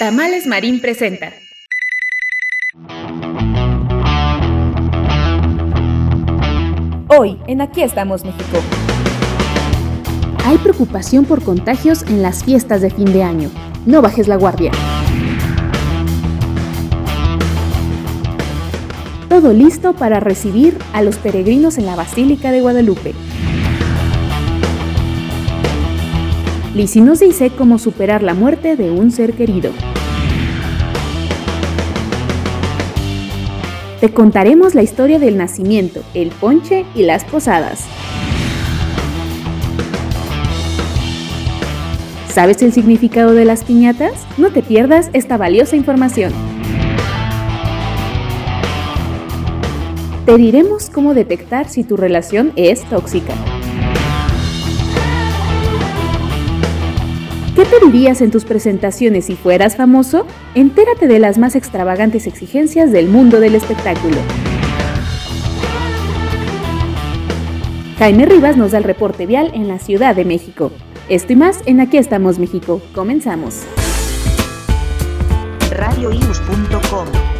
Tamales Marín presenta. Hoy, en Aquí estamos México. Hay preocupación por contagios en las fiestas de fin de año. No bajes la guardia. Todo listo para recibir a los peregrinos en la Basílica de Guadalupe. Lizzie nos dice cómo superar la muerte de un ser querido. Te contaremos la historia del nacimiento, el ponche y las posadas. ¿Sabes el significado de las piñatas? No te pierdas esta valiosa información. Te diremos cómo detectar si tu relación es tóxica. ¿Qué pedirías en tus presentaciones si fueras famoso? Entérate de las más extravagantes exigencias del mundo del espectáculo. Jaime Rivas nos da el reporte vial en la Ciudad de México. Esto y más en Aquí estamos México. Comenzamos. radioius.com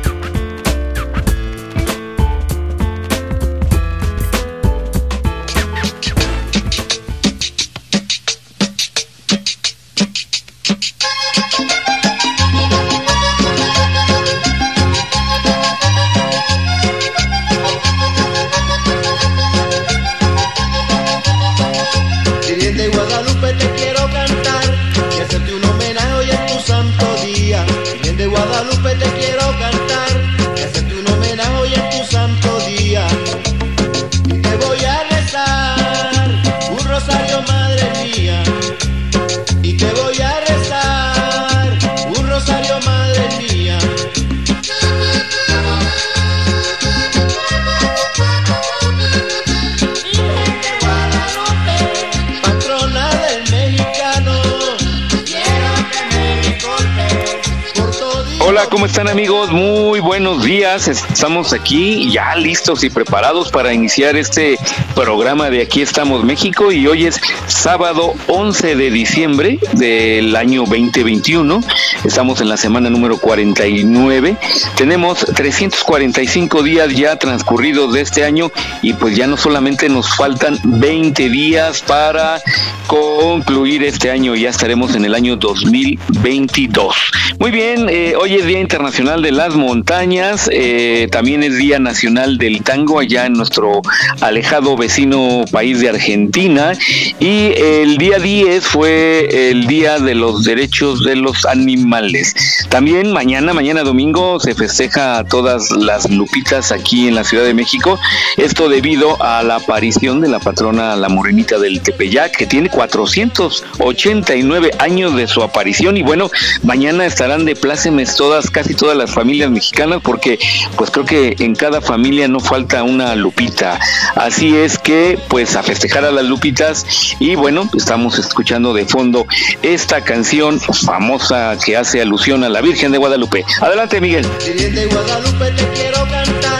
¿cómo están amigos? Muy buenos días. Estamos aquí ya listos y preparados para iniciar este programa de Aquí estamos México y hoy es sábado 11 de diciembre del año 2021. Estamos en la semana número 49. Tenemos 345 días ya transcurridos de este año y pues ya no solamente nos faltan 20 días para concluir este año, ya estaremos en el año 2022. Muy bien, eh, hoy es Día Internacional de las Montañas, eh, también es Día Nacional del Tango allá en nuestro alejado vecino país de Argentina. Y el día 10 fue el Día de los Derechos de los Animales. También mañana, mañana domingo, se festeja a todas las lupitas aquí en la Ciudad de México, esto debido a la aparición de la patrona La Morenita del Tepeyac, que tiene 489 años de su aparición. Y bueno, mañana estarán de plácemes casi todas las familias mexicanas porque pues creo que en cada familia no falta una lupita. Así es que pues a festejar a las lupitas y bueno, estamos escuchando de fondo esta canción famosa que hace alusión a la Virgen de Guadalupe. Adelante Miguel. Virgen de Guadalupe te quiero cantar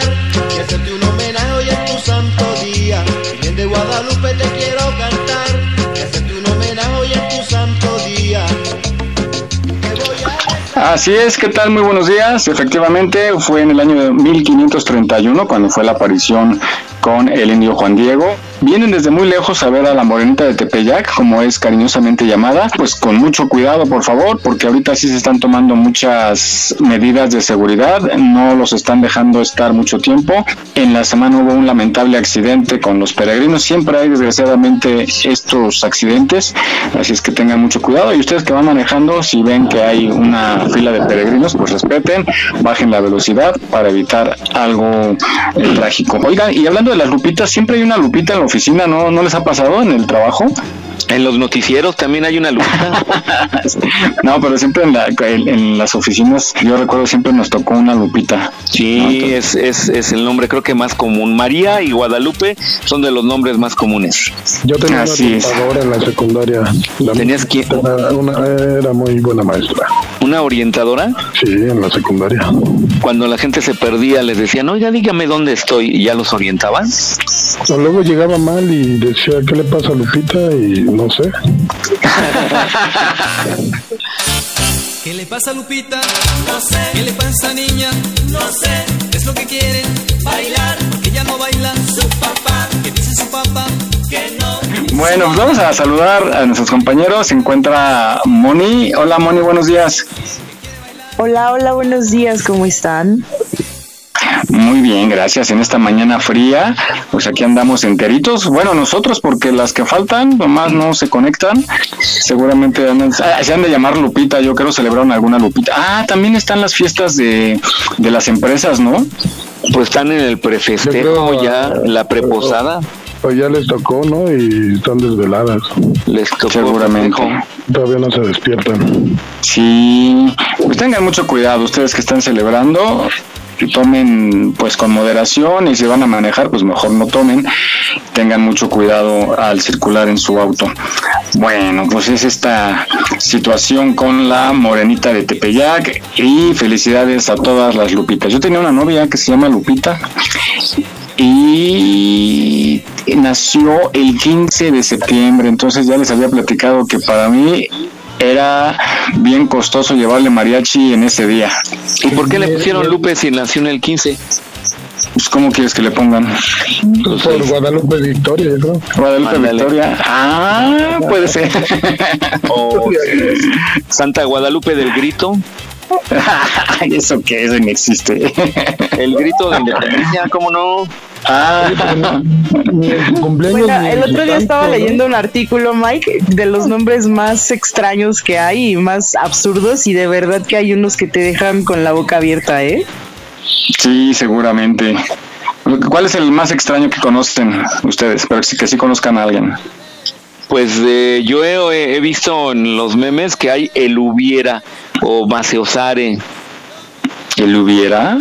Así es, ¿qué tal? Muy buenos días. Efectivamente, fue en el año de 1531 cuando fue la aparición con el indio Juan Diego. Vienen desde muy lejos a ver a la morenita de Tepeyac, como es cariñosamente llamada. Pues con mucho cuidado, por favor, porque ahorita sí se están tomando muchas medidas de seguridad. No los están dejando estar mucho tiempo. En la semana hubo un lamentable accidente con los peregrinos. Siempre hay, desgraciadamente, estos accidentes. Así es que tengan mucho cuidado. Y ustedes que van manejando, si ven que hay una fila de peregrinos, pues respeten, bajen la velocidad para evitar algo eh, trágico. Oigan, y hablando de las lupitas, siempre hay una lupita en la oficina, ¿no? ¿No les ha pasado en el trabajo? En los noticieros también hay una Lupita. no, pero siempre en, la, en, en, las oficinas, yo recuerdo siempre nos tocó una Lupita. Sí, ¿no? es, es, es, el nombre creo que más común. María y Guadalupe son de los nombres más comunes. Yo tenía Así una orientadora en la secundaria. La ¿Tenías quién? Era, una, era muy buena maestra. ¿Una orientadora? Sí, en la secundaria. Cuando la gente se perdía, les decían, oiga, dígame dónde estoy, y ya los O luego llegaba mal y decía, ¿qué le pasa a Lupita? Y no sé. ¿Qué le pasa a Lupita? No sé. ¿Qué le pasa a niña? No sé. Es lo que quiere bailar, porque ella no baila. Su papá, que dice su papá que no. Bueno, pues vamos a saludar a nuestros compañeros. Se encuentra Moni. Hola Moni, buenos días. Hola, hola, buenos días, ¿cómo están? Muy bien, gracias. En esta mañana fría, pues aquí andamos enteritos. Bueno, nosotros, porque las que faltan, nomás no se conectan. Seguramente andan, se han de llamar Lupita. Yo creo celebraron alguna Lupita. Ah, también están las fiestas de, de las empresas, ¿no? Pues están en el prefestejo ya, la preposada. Pues ya les tocó, ¿no? Y están desveladas. Les tocó. Seguramente. Todavía no se despiertan. Sí, pues tengan mucho cuidado ustedes que están celebrando tomen pues con moderación y si van a manejar pues mejor no tomen. Tengan mucho cuidado al circular en su auto. Bueno pues es esta situación con la morenita de Tepeyac y felicidades a todas las Lupitas. Yo tenía una novia que se llama Lupita y nació el 15 de septiembre entonces ya les había platicado que para mí era bien costoso llevarle mariachi en ese día. ¿Y por qué le pusieron Lupe si nació en el 15? Pues, ¿Cómo quieres que le pongan? Pues por Guadalupe Victoria, yo creo. Guadalupe Ándale. Victoria. Ah, puede ser. o Santa Guadalupe del Grito. ¿Eso qué? Eso no existe. El grito de independencia, ¿cómo no? Ah, bueno, el otro día estaba leyendo un artículo, Mike, de los nombres más extraños que hay y más absurdos y de verdad que hay unos que te dejan con la boca abierta, ¿eh? Sí, seguramente. ¿Cuál es el más extraño que conocen ustedes? Pero que sí conozcan a alguien. Pues eh, yo he, he, visto en los memes que hay el hubiera o Maceosare. ¿El hubiera?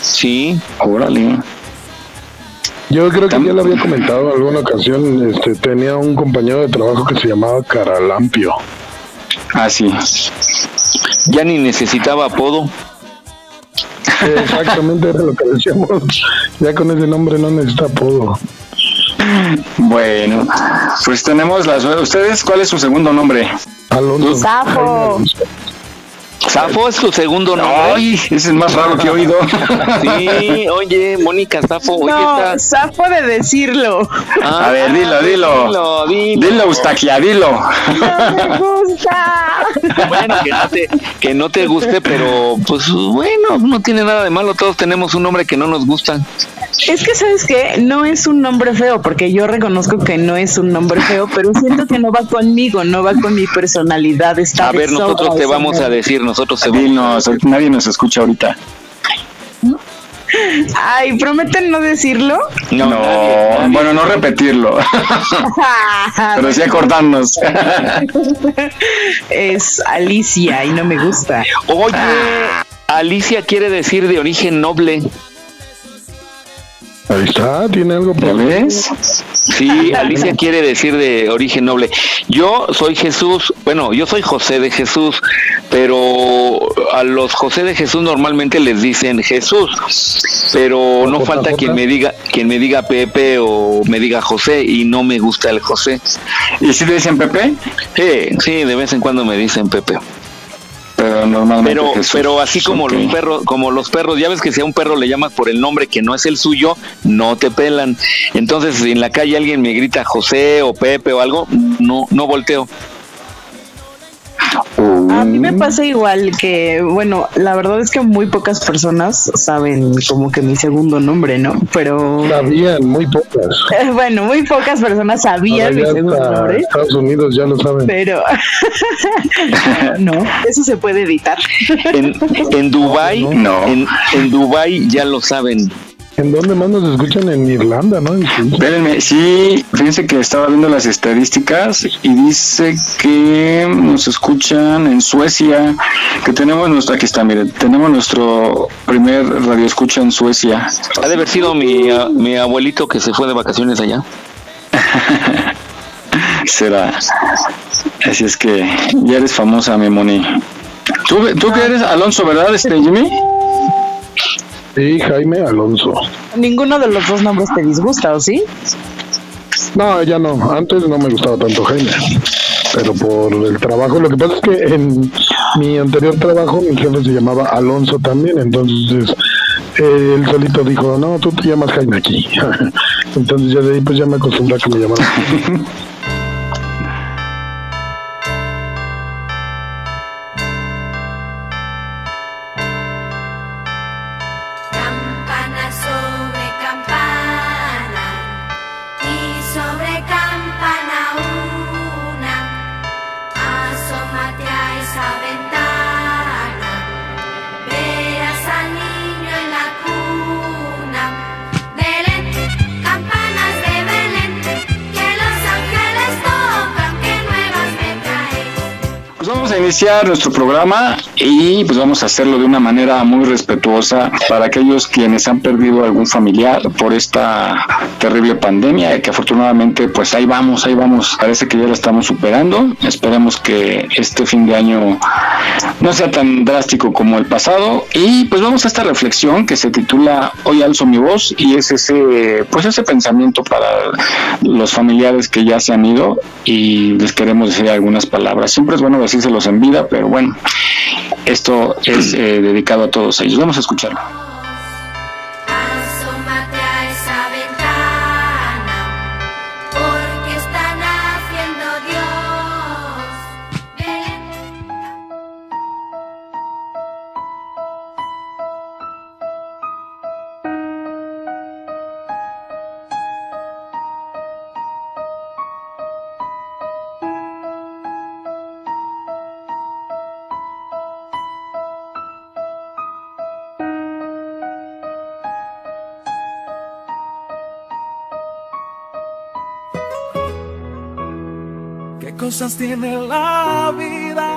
Sí. Órale. Yo creo que ya lo había comentado en alguna ocasión. Este, tenía un compañero de trabajo que se llamaba Caralampio. Ah, sí. Ya ni necesitaba apodo. Exactamente era lo que decíamos. Ya con ese nombre no necesita apodo. Bueno, pues tenemos las. ¿Ustedes cuál es su segundo nombre? Alonso. Safo. Safo es tu segundo nombre. Ay, ese es más raro que he oído. Sí, oye, Mónica Safo, oye, No, estás. Safo de decirlo. Ah, A ver, dilo, dilo. Dilo, dilo. Dilo, Eustaquia, dilo. No me gusta. Bueno, que no, te, que no te guste, pero pues bueno, no tiene nada de malo. Todos tenemos un nombre que no nos gusta. Es que, ¿sabes qué? No es un nombre feo, porque yo reconozco que no es un nombre feo, pero siento que no va conmigo, no va con mi personalidad. Está A ver, nosotros te vamos a decir, nosotros vamos Dinos, nadie nos escucha ahorita. Ay, ¿prometen no decirlo? No, No, nadie, nadie. bueno, no repetirlo, pero sí acordarnos. es Alicia y no me gusta. Oye, Alicia quiere decir de origen noble. Ahí está, tiene algo ¿Ya por ves? Sí, Alicia quiere decir de origen noble. Yo soy Jesús, bueno, yo soy José de Jesús, pero a los José de Jesús normalmente les dicen Jesús, pero no falta quien me diga, quien me diga Pepe o me diga José y no me gusta el José. ¿Y si te dicen Pepe? Sí, sí, de vez en cuando me dicen Pepe. Pero normalmente Pero, Jesús. pero así como los perros, como los perros, ya ves que si a un perro le llamas por el nombre que no es el suyo, no te pelan. Entonces, si en la calle alguien me grita José o Pepe o algo, no, no volteo. A mí me pasa igual que, bueno, la verdad es que muy pocas personas saben como que mi segundo nombre, ¿no? Pero Sabían, muy pocas. bueno, muy pocas personas sabían mi segundo nombre. Estados Unidos ya lo saben. Pero no, eso se puede editar. En, en Dubai, No. en, en Dubai ya lo saben. ¿En dónde más nos escuchan? En Irlanda, ¿no? Espérenme, sí, fíjense que estaba viendo las estadísticas y dice que nos escuchan en Suecia, que tenemos nuestro, aquí está, miren, tenemos nuestro primer radio escucha en Suecia. Ha de haber sido mi, mi abuelito que se fue de vacaciones allá. Será. Así es que ya eres famosa, mi Moni. ¿Tú, tú que eres Alonso, verdad, este Jimmy? Sí, Jaime Alonso. Ninguno de los dos nombres te disgusta, ¿o sí? No, ya no. Antes no me gustaba tanto Jaime. Pero por el trabajo, lo que pasa es que en mi anterior trabajo mi jefe se llamaba Alonso también, entonces él solito dijo, no, tú te llamas Jaime aquí. entonces ya de ahí pues ya me acostumbré a que me llamaran. nuestro programa y pues vamos a hacerlo de una manera muy respetuosa para aquellos quienes han perdido algún familiar por esta terrible pandemia que afortunadamente pues ahí vamos, ahí vamos, parece que ya la estamos superando. Esperemos que este fin de año no sea tan drástico como el pasado y pues vamos a esta reflexión que se titula Hoy alzo mi voz y es ese pues ese pensamiento para los familiares que ya se han ido y les queremos decir algunas palabras. Siempre es bueno decírselos en vida, pero bueno, esto es eh, dedicado a todos ellos. Vamos a escucharlo. Cosas tiene la vida.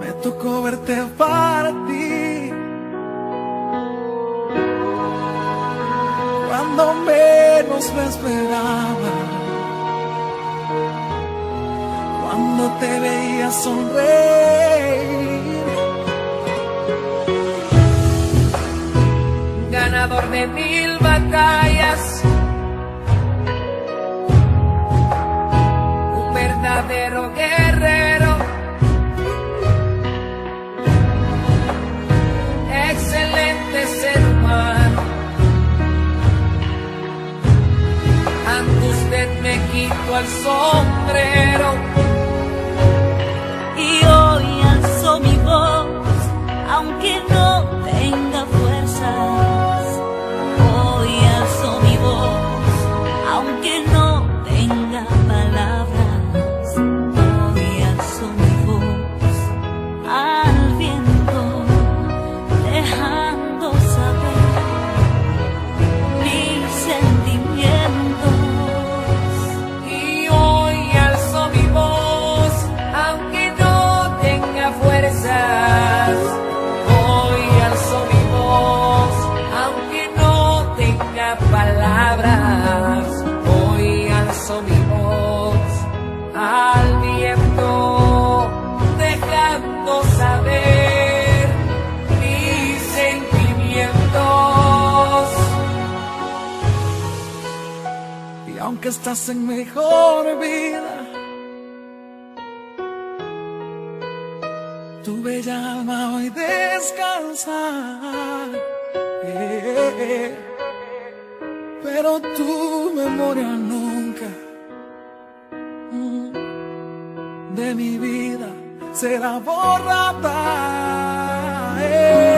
Me tocó verte partir. Cuando menos me esperaba. Cuando te veía sonreír. Ganador de mil el sombrero. Y hoy alzo mi voz, aunque no tenga fuerzas. Que estás en mejor vida. Tu bella alma hoy descansa. pero tu memoria nunca de mi vida será borrada. Aunque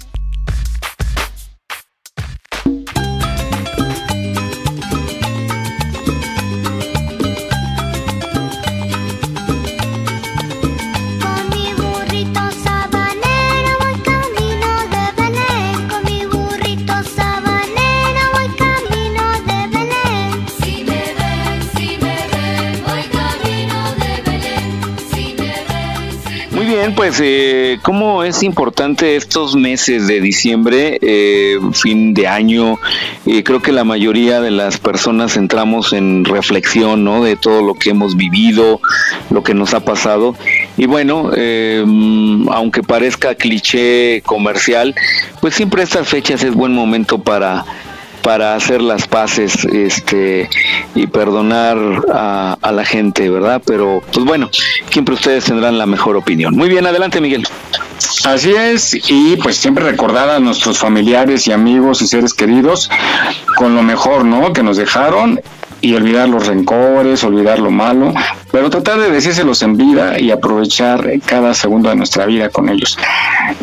Eh, cómo es importante estos meses de diciembre, eh, fin de año. Eh, creo que la mayoría de las personas entramos en reflexión, ¿no? De todo lo que hemos vivido, lo que nos ha pasado. Y bueno, eh, aunque parezca cliché comercial, pues siempre estas fechas es buen momento para para hacer las paces este y perdonar a, a, la gente, ¿verdad? Pero pues bueno, siempre ustedes tendrán la mejor opinión. Muy bien, adelante Miguel. Así es, y pues siempre recordar a nuestros familiares y amigos y seres queridos con lo mejor, ¿no? Que nos dejaron y olvidar los rencores, olvidar lo malo, pero tratar de decírselos en vida y aprovechar cada segundo de nuestra vida con ellos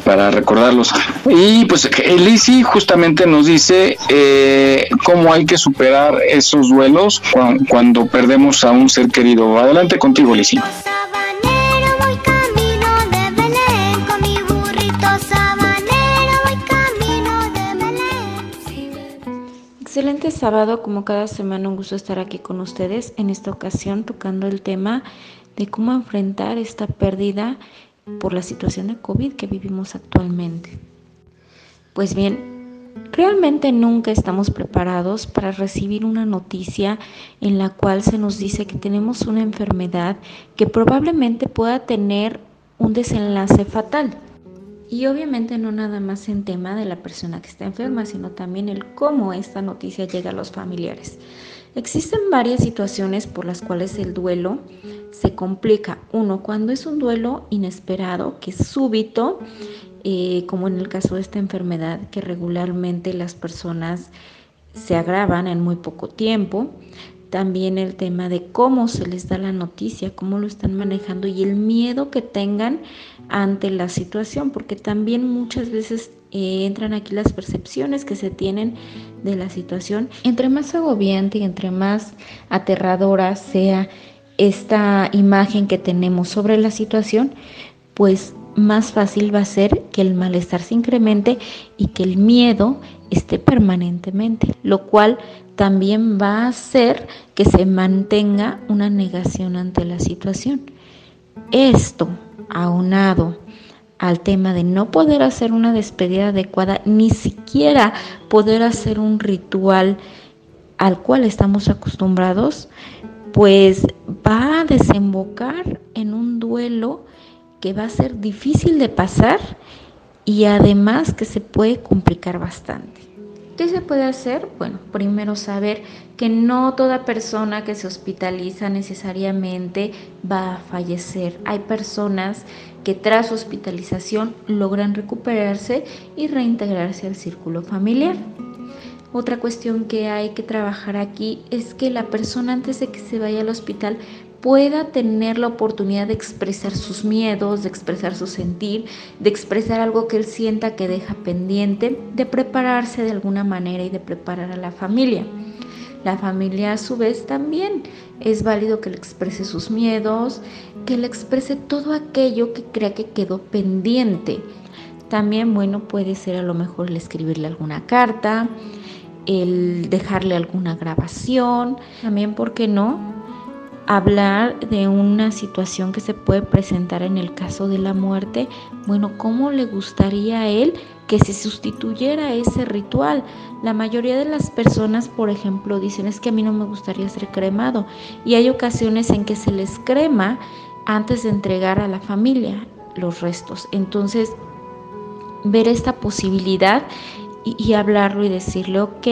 para recordarlos. Y pues Elisi justamente nos dice eh, cómo hay que superar esos duelos cuando, perdemos a un ser querido. Adelante contigo, Elisi. Excelente sábado, como cada semana un gusto estar aquí con ustedes, en esta ocasión tocando el tema de cómo enfrentar esta pérdida por la situación de COVID que vivimos actualmente. Pues bien, realmente nunca estamos preparados para recibir una noticia en la cual se nos dice que tenemos una enfermedad que probablemente pueda tener un desenlace fatal. Y obviamente no nada más en tema de la persona que está enferma, sino también el cómo esta noticia llega a los familiares. Existen varias situaciones por las cuales el duelo se complica. Uno, cuando es un duelo inesperado, que es súbito, eh, como en el caso de esta enfermedad, que regularmente las personas se agravan en muy poco tiempo también el tema de cómo se les da la noticia, cómo lo están manejando y el miedo que tengan ante la situación, porque también muchas veces eh, entran aquí las percepciones que se tienen de la situación. Entre más agobiante y entre más aterradora sea esta imagen que tenemos sobre la situación, pues más fácil va a ser que el malestar se incremente y que el miedo esté permanentemente, lo cual también va a hacer que se mantenga una negación ante la situación. Esto, aunado al tema de no poder hacer una despedida adecuada, ni siquiera poder hacer un ritual al cual estamos acostumbrados, pues va a desembocar en un duelo que va a ser difícil de pasar y además que se puede complicar bastante. ¿Qué se puede hacer? Bueno, primero saber que no toda persona que se hospitaliza necesariamente va a fallecer. Hay personas que tras hospitalización logran recuperarse y reintegrarse al círculo familiar. Otra cuestión que hay que trabajar aquí es que la persona antes de que se vaya al hospital pueda tener la oportunidad de expresar sus miedos, de expresar su sentir, de expresar algo que él sienta que deja pendiente, de prepararse de alguna manera y de preparar a la familia. La familia a su vez también es válido que le exprese sus miedos, que le exprese todo aquello que crea que quedó pendiente. También, bueno, puede ser a lo mejor el escribirle alguna carta, el dejarle alguna grabación, también, ¿por qué no? Hablar de una situación que se puede presentar en el caso de la muerte, bueno, ¿cómo le gustaría a él que se sustituyera ese ritual? La mayoría de las personas, por ejemplo, dicen es que a mí no me gustaría ser cremado y hay ocasiones en que se les crema antes de entregar a la familia los restos. Entonces, ver esta posibilidad y, hablarlo y decirle, ok,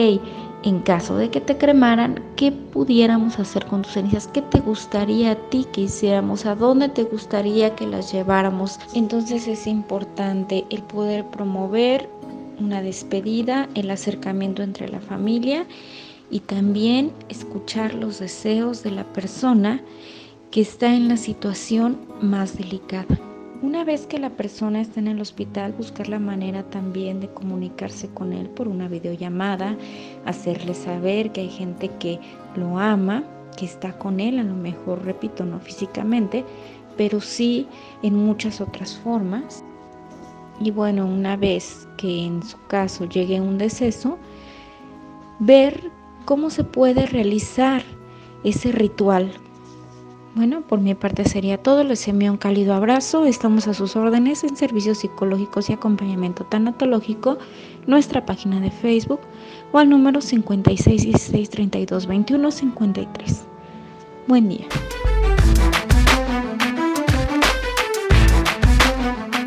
en caso de que te cremaran, ¿qué pudiéramos hacer con tus cenizas? ¿Qué te gustaría a ti que hiciéramos? ¿A dónde te gustaría que las lleváramos? Entonces es importante el poder promover una despedida, el acercamiento entre la familia y también escuchar los deseos de la persona que está en la situación más delicada. Una vez que la persona está en el hospital, buscar la manera también de comunicarse con él por una videollamada, hacerle saber que hay gente que lo ama, que está con él, a lo mejor, repito, no físicamente, pero sí en muchas otras formas. Y bueno, una vez que en su caso llegue un deceso, ver cómo se puede realizar ese ritual bueno, por mi parte sería todo. Les envío un cálido abrazo. Estamos a sus órdenes en servicios psicológicos y acompañamiento tanatológico, nuestra página de Facebook o al número 5616322153. Buen día.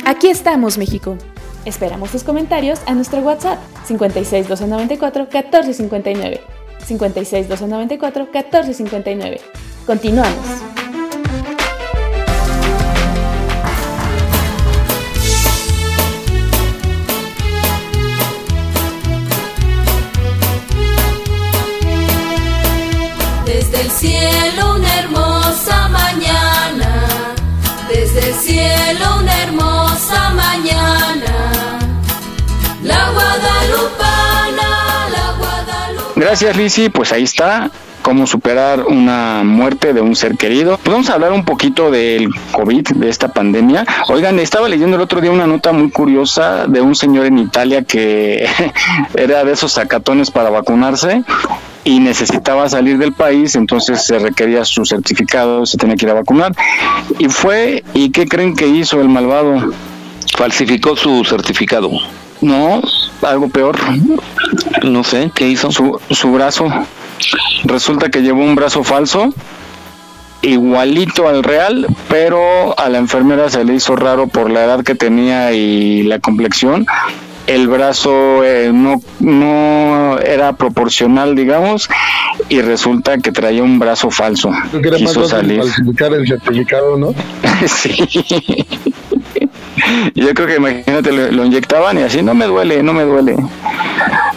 Aquí estamos, México. Esperamos tus comentarios a nuestro WhatsApp 56 294 1459. 56 294 1459. Continuamos. Gracias Lizzy, pues ahí está cómo superar una muerte de un ser querido. Pues vamos a hablar un poquito del COVID, de esta pandemia. Oigan, estaba leyendo el otro día una nota muy curiosa de un señor en Italia que era de esos sacatones para vacunarse y necesitaba salir del país, entonces se requería su certificado, se tenía que ir a vacunar. Y fue, ¿y qué creen que hizo el malvado? Falsificó su certificado. No, algo peor. No sé, ¿qué hizo? Su, su brazo. Resulta que llevó un brazo falso, igualito al real, pero a la enfermera se le hizo raro por la edad que tenía y la complexión. El brazo eh, no, no era proporcional, digamos, y resulta que traía un brazo falso. Quiso salir. falsificar el certificado, ¿no? sí. Yo creo que imagínate, lo, lo, inyectaban y así, no me duele, no me duele.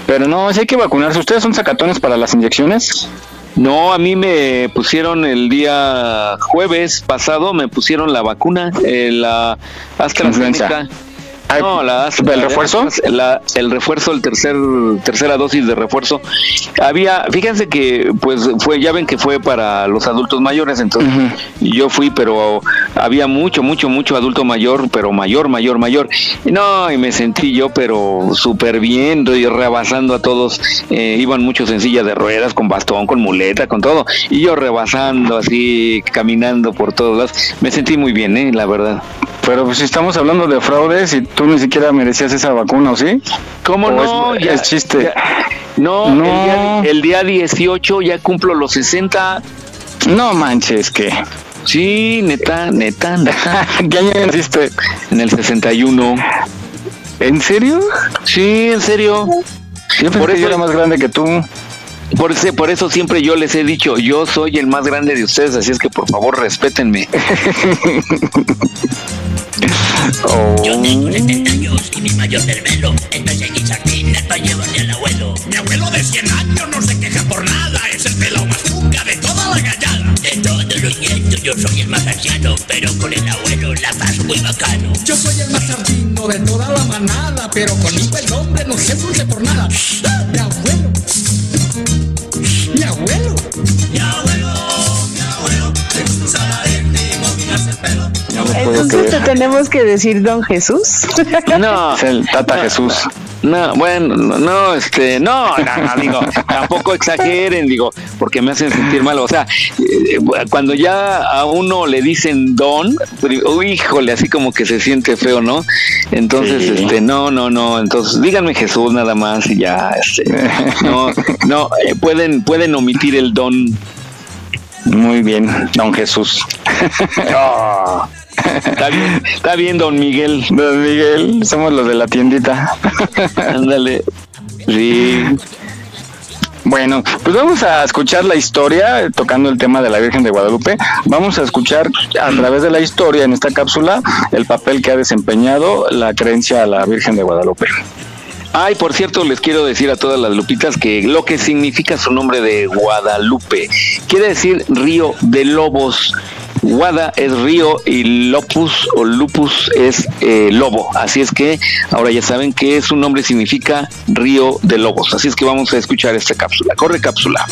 Pero no, si hay que vacunarse. ¿Ustedes son sacatones para las inyecciones? No, a mí me pusieron el día jueves pasado, me pusieron la vacuna, eh, la AstraZeneca. No, la, ¿El refuerzo? La, el refuerzo, el tercer tercera dosis de refuerzo. Había, fíjense que pues fue, ya ven que fue para los adultos mayores, entonces yo fui, pero había mucho, mucho, mucho adulto mayor, pero mayor, mayor, mayor. no, y me sentí yo, pero súper bien, y rebasando a todos. Eh, iban muchos en silla de ruedas, con bastón, con muleta, con todo. Y yo rebasando así, caminando por todos lados. Me sentí muy bien, eh, la verdad. Pero pues, si estamos hablando de fraudes y tú ni siquiera merecías esa vacuna, ¿o sí? ¿Cómo no? Es, ya, es chiste. Ya, no, no. El, día, el, día, 18 ya cumplo los 60. No manches, que. Sí, neta, neta, neta. ¿Qué año naciste? En el 61. ¿En serio? Sí, en serio. Yo por eso era más grande que tú. Por, ese, por eso siempre yo les he dicho, yo soy el más grande de ustedes, así es que por favor respétenme. oh. Yo tengo 70 años y mi mayor cervelo está en sardines para llevarle al abuelo. Mi abuelo de 100 años no se queja por nada, es el pelado más nunca de toda la gallada. De todos los nietos yo soy el más anciano, pero con el abuelo la paso muy bacano. Yo soy el más sardino de toda la manada, pero conmigo el hombre no se dulce por nada. Mi abuelo mi abuelo. Mi abuelo, mi abuelo, le gusta Entonces te tenemos que decir don Jesús. No, es el Tata Jesús. No, bueno, no, este, no, no, no, digo, tampoco exageren, digo, porque me hacen sentir mal. O sea, eh, cuando ya a uno le dicen don, uy, híjole, así como que se siente feo, ¿no? Entonces, sí. este, no, no, no, entonces díganme Jesús nada más y ya, este, no, no, eh, pueden, pueden omitir el don. Muy bien, don Jesús. Oh. Está bien, está bien, don Miguel. Don Miguel, somos los de la tiendita. Ándale. Sí. Bueno, pues vamos a escuchar la historia, tocando el tema de la Virgen de Guadalupe. Vamos a escuchar a través de la historia en esta cápsula el papel que ha desempeñado la creencia a la Virgen de Guadalupe. Ay, por cierto, les quiero decir a todas las lupitas que lo que significa su nombre de Guadalupe quiere decir río de lobos. Guada es río y Lopus o Lupus es eh, lobo. Así es que ahora ya saben que su nombre significa río de lobos. Así es que vamos a escuchar esta cápsula. Corre cápsula.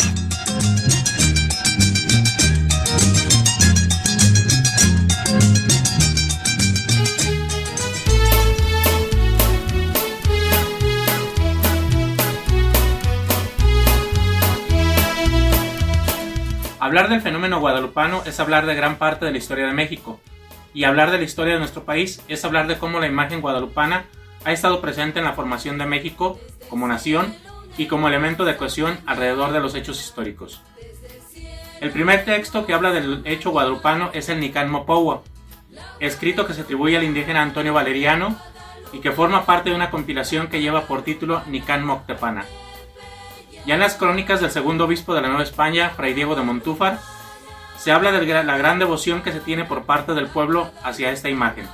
Hablar del fenómeno guadalupano es hablar de gran parte de la historia de México, y hablar de la historia de nuestro país es hablar de cómo la imagen guadalupana ha estado presente en la formación de México como nación y como elemento de cohesión alrededor de los hechos históricos. El primer texto que habla del hecho guadalupano es el Nican Mopowa, escrito que se atribuye al indígena Antonio Valeriano y que forma parte de una compilación que lleva por título Nican Moctepana. Ya en las crónicas del segundo obispo de la Nueva España, Fray Diego de Montúfar, se habla de la gran devoción que se tiene por parte del pueblo hacia esta imagen.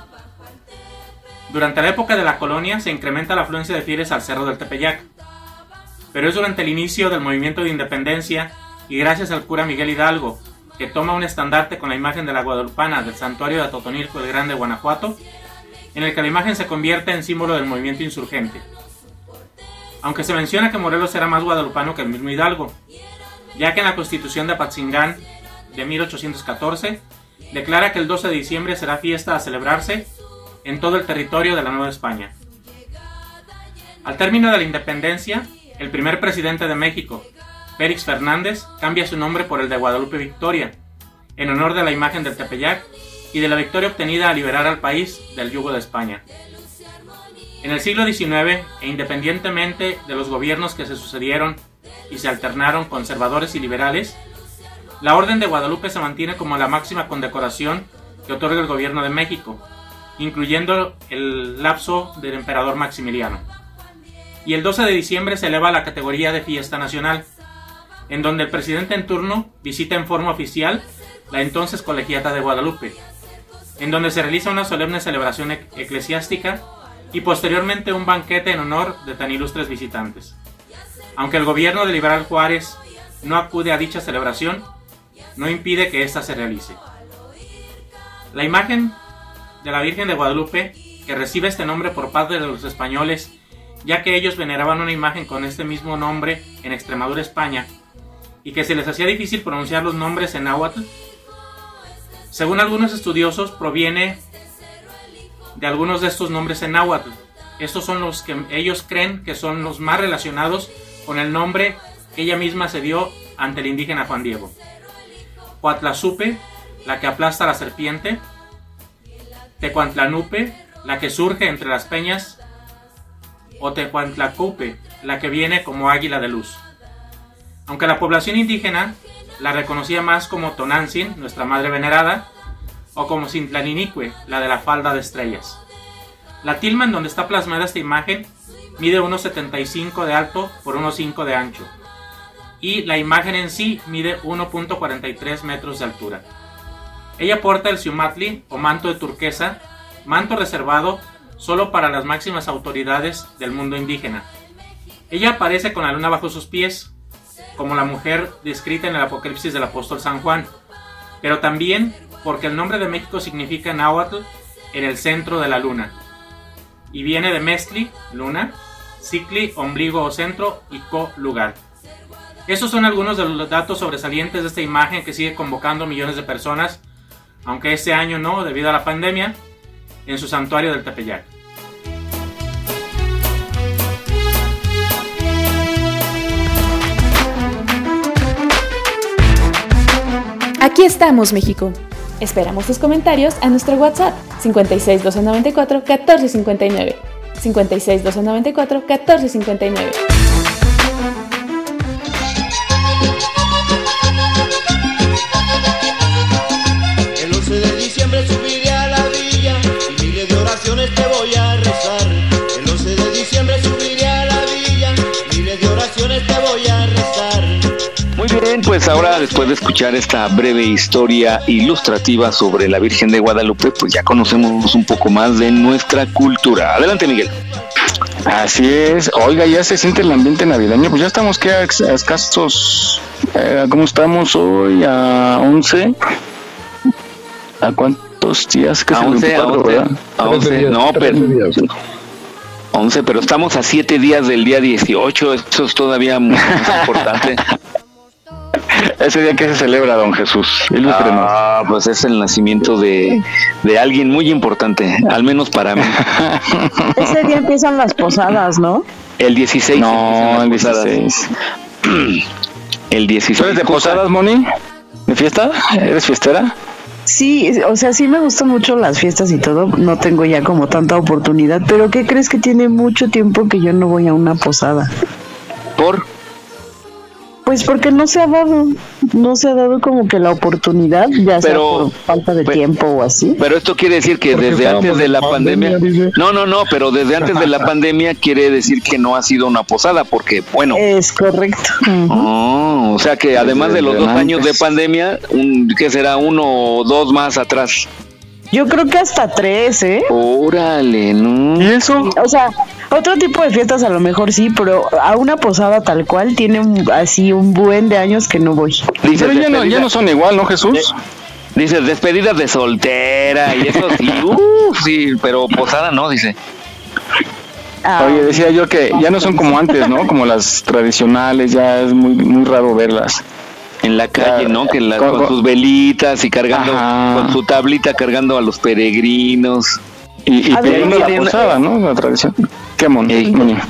Durante la época de la colonia se incrementa la afluencia de fieles al Cerro del Tepeyac, pero es durante el inicio del movimiento de independencia y gracias al cura Miguel Hidalgo, que toma un estandarte con la imagen de la Guadalupana del santuario de Atotonilco el Grande, Guanajuato, en el que la imagen se convierte en símbolo del movimiento insurgente aunque se menciona que Morelos era más guadalupano que el mismo Hidalgo, ya que en la constitución de Apatzingán de 1814 declara que el 12 de diciembre será fiesta a celebrarse en todo el territorio de la Nueva España. Al término de la independencia, el primer presidente de México, Félix Fernández, cambia su nombre por el de Guadalupe Victoria, en honor de la imagen del Tepeyac y de la victoria obtenida al liberar al país del yugo de España. En el siglo XIX, e independientemente de los gobiernos que se sucedieron y se alternaron conservadores y liberales, la Orden de Guadalupe se mantiene como la máxima condecoración que otorga el gobierno de México, incluyendo el lapso del emperador Maximiliano. Y el 12 de diciembre se eleva a la categoría de fiesta nacional, en donde el presidente en turno visita en forma oficial la entonces colegiata de Guadalupe, en donde se realiza una solemne celebración eclesiástica y posteriormente un banquete en honor de tan ilustres visitantes. Aunque el gobierno de Liberal Juárez no acude a dicha celebración, no impide que ésta se realice. La imagen de la Virgen de Guadalupe, que recibe este nombre por parte de los españoles, ya que ellos veneraban una imagen con este mismo nombre en Extremadura, España, y que se les hacía difícil pronunciar los nombres en náhuatl, según algunos estudiosos proviene de algunos de estos nombres en náhuatl. Estos son los que ellos creen que son los más relacionados con el nombre que ella misma se dio ante el indígena Juan Diego. Huatlazupe, la que aplasta a la serpiente. Tecuantlanupe, la que surge entre las peñas. O Tecuantlacupe, la que viene como águila de luz. Aunque la población indígena la reconocía más como Tonantzin, nuestra madre venerada, o como Cintlaninique, la de la falda de estrellas. La tilma en donde está plasmada esta imagen mide 1,75 de alto por 1,5 de ancho y la imagen en sí mide 1.43 metros de altura. Ella porta el siumatli o manto de turquesa, manto reservado solo para las máximas autoridades del mundo indígena. Ella aparece con la luna bajo sus pies, como la mujer descrita en el Apocalipsis del apóstol San Juan, pero también porque el nombre de México significa náhuatl en el centro de la luna. Y viene de Mestli, luna, Cicli, ombligo o centro, y Co, lugar. Estos son algunos de los datos sobresalientes de esta imagen que sigue convocando millones de personas, aunque este año no, debido a la pandemia, en su santuario del Tepeyac. Aquí estamos, México. Esperamos tus comentarios a nuestro WhatsApp 56 294 1459. 56 294 1459. Bien, pues ahora después de escuchar esta breve historia ilustrativa sobre la Virgen de Guadalupe, pues ya conocemos un poco más de nuestra cultura. Adelante, Miguel. Así es. Oiga, ya se siente el ambiente navideño. Pues ya estamos que a, escasos. Eh, ¿Cómo estamos hoy? A 11. ¿A cuántos días? Que a 11, a 11, a 11. no, pero. 11, pero estamos a 7 días del día 18. Eso es todavía muy importante. Ese día que se celebra, don Jesús. Ah, pues es el nacimiento de, de, alguien muy importante, al menos para mí. Ese día empiezan las posadas, ¿no? El 16. No, el 16. el 16. eres de posadas, Moni? ¿De fiesta? ¿Eres fiestera? Sí, o sea, sí me gustan mucho las fiestas y todo. No tengo ya como tanta oportunidad, pero ¿qué crees que tiene mucho tiempo que yo no voy a una posada? ¿Por? Pues porque no se ha dado, no se ha dado como que la oportunidad, ya sea por falta de tiempo o así. Pero esto quiere decir que desde antes de la pandemia, no, no, no, pero desde antes de la pandemia quiere decir que no ha sido una posada, porque bueno. Es correcto. Oh, o sea que además de los dos años de pandemia, un, ¿qué será? Uno o dos más atrás. Yo creo que hasta tres, ¿eh? Órale, ¿no? ¿Y eso? O sea, otro tipo de fiestas a lo mejor sí, pero a una posada tal cual tiene así un buen de años que no voy. pero ya no, ya no son igual, ¿no, Jesús? Dice, despedidas de soltera y eso sí, sí, pero posada no, dice. Ah. Oye, decía yo que ya no son como antes, ¿no? Como las tradicionales, ya es muy, muy raro verlas en la calle, ¿no? Que con, sus velitas y cargando, con su tablita cargando a los peregrinos. Y, y la posada, ¿no? La tradición. Qué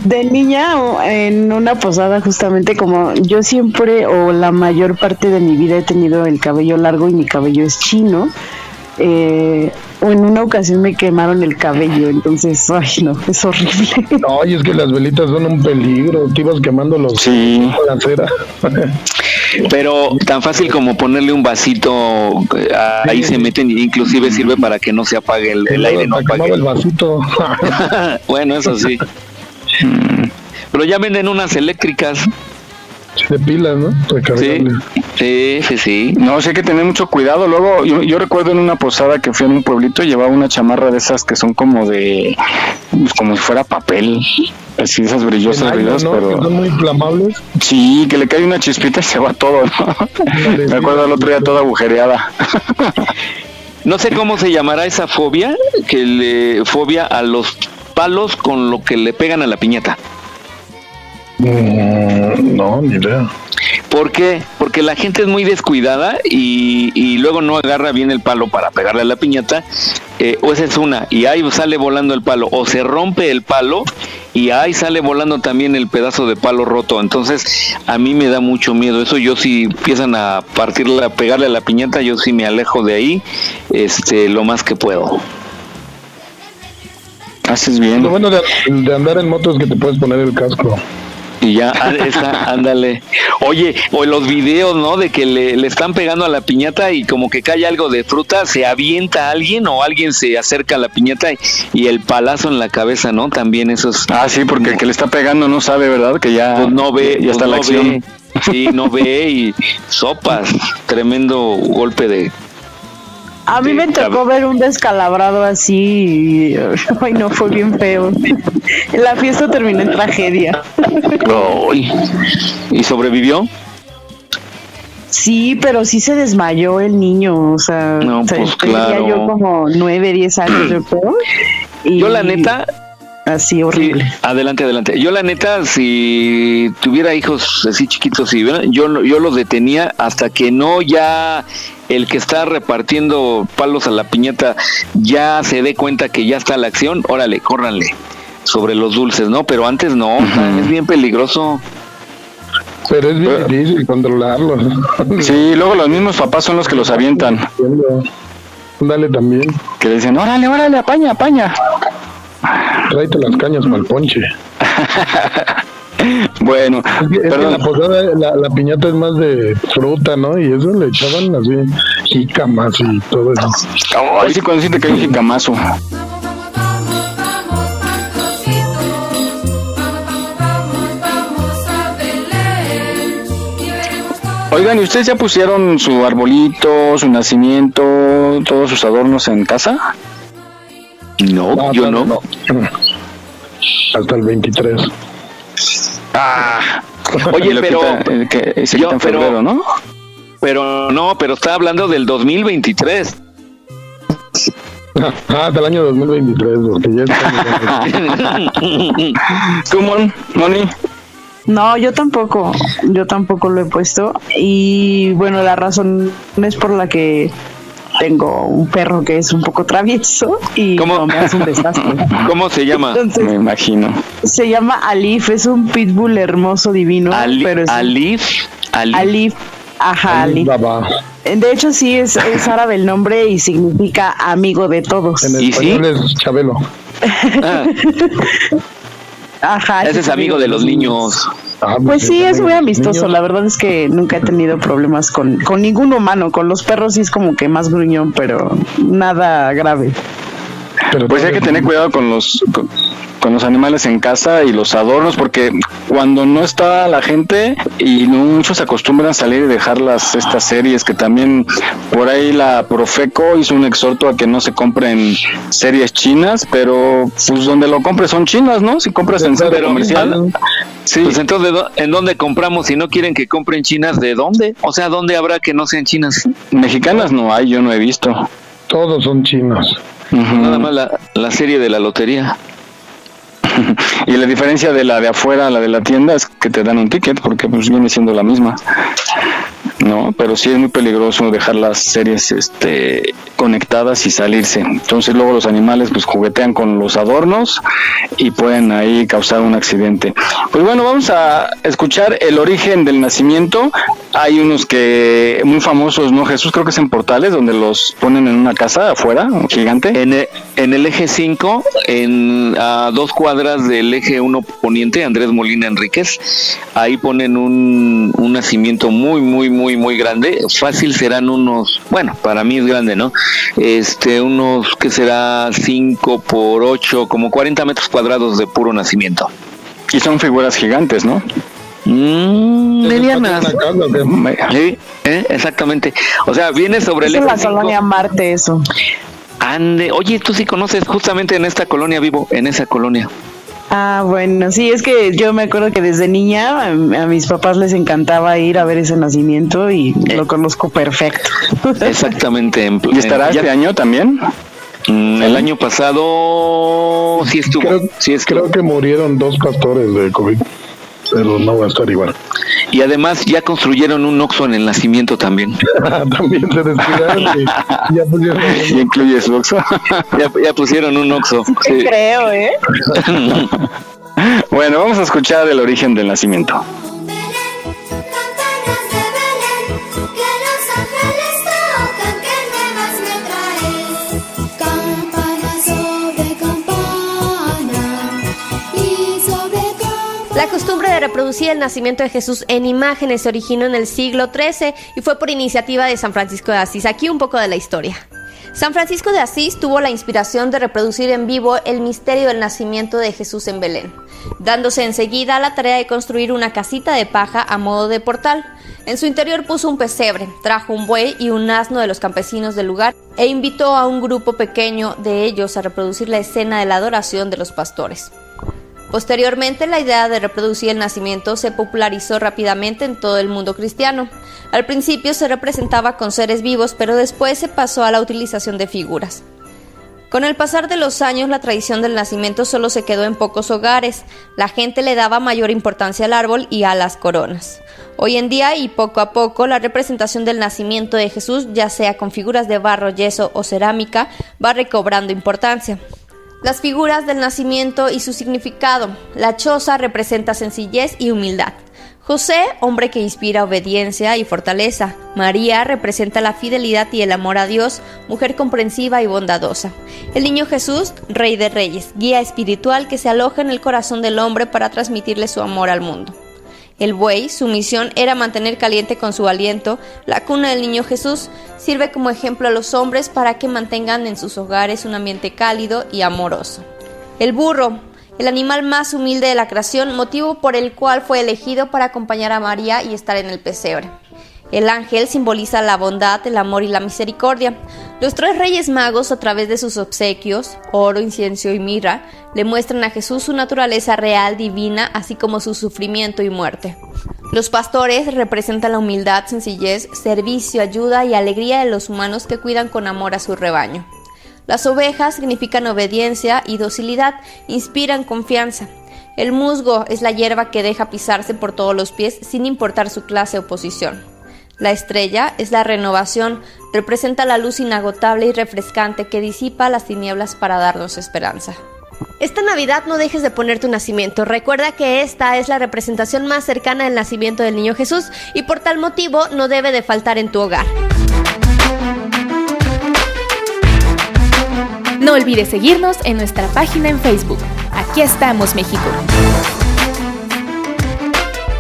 De niña en una posada justamente como yo siempre o la mayor parte de mi vida he tenido el cabello largo y mi cabello es chino. Eh, o en una ocasión me quemaron el cabello, entonces, ay, no, es horrible. Ay, es que las velitas son un peligro, te ibas quemando los sí. la cera. Pero tan fácil como ponerle un vasito, eh, ahí se meten, inclusive sirve para que no se apague el, aire, no apague. el vasito. bueno, eso sí. Pero ya venden unas eléctricas de pilas, ¿no? Sí, sí, sí, No, sí hay que tener mucho cuidado. Luego, yo, recuerdo en una posada que fui en un pueblito, llevaba una chamarra de esas que son como de, pues, como si fuera papel, así esas brillosas, brillosas, pero... son muy inflamables. Sí, que le cae una chispita y se va todo, ¿no? Me acuerdo el otro día toda agujereada. no sé cómo se llamará esa fobia, que le fobia a los palos con lo que le pegan a la piñata. Mm, no, ni idea. ¿Por qué? Porque la gente es muy descuidada y, luego no agarra bien el palo para pegarle a la piñata. Eh, o esa es una, y ahí sale volando el palo. O se rompe el palo y ahí sale volando también el pedazo de palo roto. Entonces, a mí me da mucho miedo. Eso yo si empiezan a partirle, a pegarle a la piñata, yo sí me alejo de ahí este, lo más que puedo. Haces bien. Lo bueno de, de andar en moto es que te puedes poner el casco. Y ya, ah, está, ándale. Oye, o los videos, ¿no? De que le, están pegando a la piñata y como que cae algo de fruta, se avienta alguien o alguien se acerca a la piñata y, el palazo en la cabeza, ¿no? También eso es. Ah, sí, porque el que le está pegando no sabe, ¿verdad? Que ya. Pues no ve, ya está pues la acción. Sí, no ve y sopas. Tremendo golpe de, a mí me tocó ver un descalabrado así y ay no fue bien feo. La fiesta terminó en tragedia. ¿Y sobrevivió? Sí, pero sí se desmayó el niño, o sea, no, pues claro. yo como nueve, diez años, yo creo. yo la neta, así horrible. adelante, adelante. Yo la neta, si tuviera hijos así chiquitos, yo, yo los detenía hasta que no ya el que está repartiendo palos a la piñata ya se dé cuenta que ya está la acción, órale, córranle sobre los dulces, ¿no? Pero antes no, es bien peligroso. Pero es bien difícil controlarlo. Sí, luego los mismos papás son los que los avientan. Dale también. Que dicen, órale, órale, apaña, apaña. Tráete las cañas para el ponche. bueno, pero la posada, la, piñata es más de fruta, ¿no? Y eso le echaban así jicamas y todo eso. Ay, sí, cuando siente que hay jicamazo. Oigan, ¿y ustedes ya pusieron su arbolito, su nacimiento, todos sus adornos en casa? No, yo no. Hasta el 23. Ah, oye, pero que se yo, en febrero, ¿no? Pero no, pero está hablando del 2023. Ah, del año 2023, porque ya está. ¿Tú, Moni? No, yo tampoco, yo tampoco lo he puesto y bueno, la razón es por la que tengo un perro que es un poco travieso y ¿Cómo? me hace un desastre. ¿Cómo se llama? me imagino. Se llama Alif, es un pitbull hermoso, divino. pero es Alif, Alif. Alif. Ajá, Alif. De hecho, sí, es, es, árabe el nombre y significa amigo de todos. En ¿Y español es Chabelo. Ah. Ajá. Ese es amigo de los niños. Ah, pues sí, es muy amistoso. La verdad es que nunca he tenido problemas con, con ningún humano. Con los perros sí es como que más gruñón, pero nada grave. Pero pues hay que tener cuidado con los con, los animales en casa y los adornos porque cuando no está la gente y muchos se acostumbran a salir y dejar las estas series que también por ahí la Profeco hizo un exhorto a que no se compren series chinas, pero pues donde lo compres son chinas, ¿no? Si compras en centro comercial. Sí. Pues entonces, ¿en dónde compramos? Si no quieren que compren chinas, ¿de dónde? O sea, ¿dónde habrá que no sean chinas? Mexicanas no hay, yo no he visto. Todos son chinos. Nada más la, la serie de la lotería. y la diferencia de la de afuera a la de la tienda es que te dan un ticket porque pues viene siendo la misma. No, pero sí es muy peligroso dejar las series este conectadas y salirse. Entonces luego los animales pues juguetean con los adornos y pueden ahí causar un accidente. Pues bueno, vamos a escuchar el origen del nacimiento. Hay unos que muy famosos, ¿no? Jesús creo que es en Portales donde los ponen en una casa afuera, gigante. En el, en el eje 5, en a dos cuadras del eje 1 poniente, Andrés Molina Enríquez, ahí ponen un, un nacimiento muy muy muy muy grande. Fácil serán unos, bueno, para mí es grande, ¿no? este, unos que será 5 por 8, como 40 metros cuadrados de puro nacimiento. Y son figuras gigantes, ¿no? Mm, medianas. Sí, ¿eh? exactamente. O sea, viene sobre el. Es la colonia Marte, eso. Ande, oye, tú sí conoces justamente en esta colonia vivo, en esa colonia. Ah, bueno, sí, es que yo me acuerdo que desde niña a, mis papás les encantaba ir a ver ese nacimiento y eh. lo conozco perfecto. Exactamente. ¿Y estará este año también? Mm, el año pasado sí estuvo. Creo, sí creo que murieron dos pastores de COVID, pero no va a estar igual. Y además ya construyeron un Oxxo en el nacimiento también. también se descuidaron y ya pusieron ¿Y incluye su Oxxo? ya, ya, pusieron un Oxxo. Sí. Creo, ¿eh? bueno, vamos a escuchar el origen del nacimiento. La costumbre de reproducir el nacimiento de Jesús en imágenes se originó en el siglo XIII y fue por iniciativa de San Francisco de Asís. Aquí un poco de la historia. San Francisco de Asís tuvo la inspiración de reproducir en vivo el misterio del nacimiento de Jesús en Belén, dándose enseguida a la tarea de construir una casita de paja a modo de portal. En su interior puso un pesebre, trajo un buey y un asno de los campesinos del lugar e invitó a un grupo pequeño de ellos a reproducir la escena de la adoración de los pastores. Posteriormente, la idea de reproducir el nacimiento se popularizó rápidamente en todo el mundo cristiano. Al principio se representaba con seres vivos, pero después se pasó a la utilización de figuras. Con el pasar de los años, la tradición del nacimiento solo se quedó en pocos hogares. La gente le daba mayor importancia al árbol y a las coronas. Hoy en día y poco a poco, la representación del nacimiento de Jesús, ya sea con figuras de barro, yeso o cerámica, va recobrando importancia. Las figuras del nacimiento y su significado. La choza representa sencillez y humildad. José, hombre que inspira obediencia y fortaleza. María representa la fidelidad y el amor a Dios, mujer comprensiva y bondadosa. El niño Jesús, rey de reyes, guía espiritual que se aloja en el corazón del hombre para transmitirle su amor al mundo. El buey, su misión era mantener caliente con su aliento la cuna del niño Jesús, sirve como ejemplo a los hombres para que mantengan en sus hogares un ambiente cálido y amoroso. El burro, el animal más humilde de la creación, motivo por el cual fue elegido para acompañar a María y estar en el pesebre. El ángel simboliza la bondad, el amor y la misericordia. Los tres reyes magos, a través de sus obsequios, oro, incienso y mirra, le muestran a Jesús su naturaleza real, divina, así como su sufrimiento y muerte. Los pastores representan la humildad, sencillez, servicio, ayuda y alegría de los humanos que cuidan con amor a su rebaño. Las ovejas significan obediencia y docilidad, inspiran confianza. El musgo es la hierba que deja pisarse por todos los pies sin importar su clase o posición. La estrella es la renovación, representa la luz inagotable y refrescante que disipa las tinieblas para darnos esperanza. Esta Navidad no dejes de poner tu nacimiento. Recuerda que esta es la representación más cercana del nacimiento del niño Jesús y por tal motivo no debe de faltar en tu hogar. No olvides seguirnos en nuestra página en Facebook. Aquí estamos, México.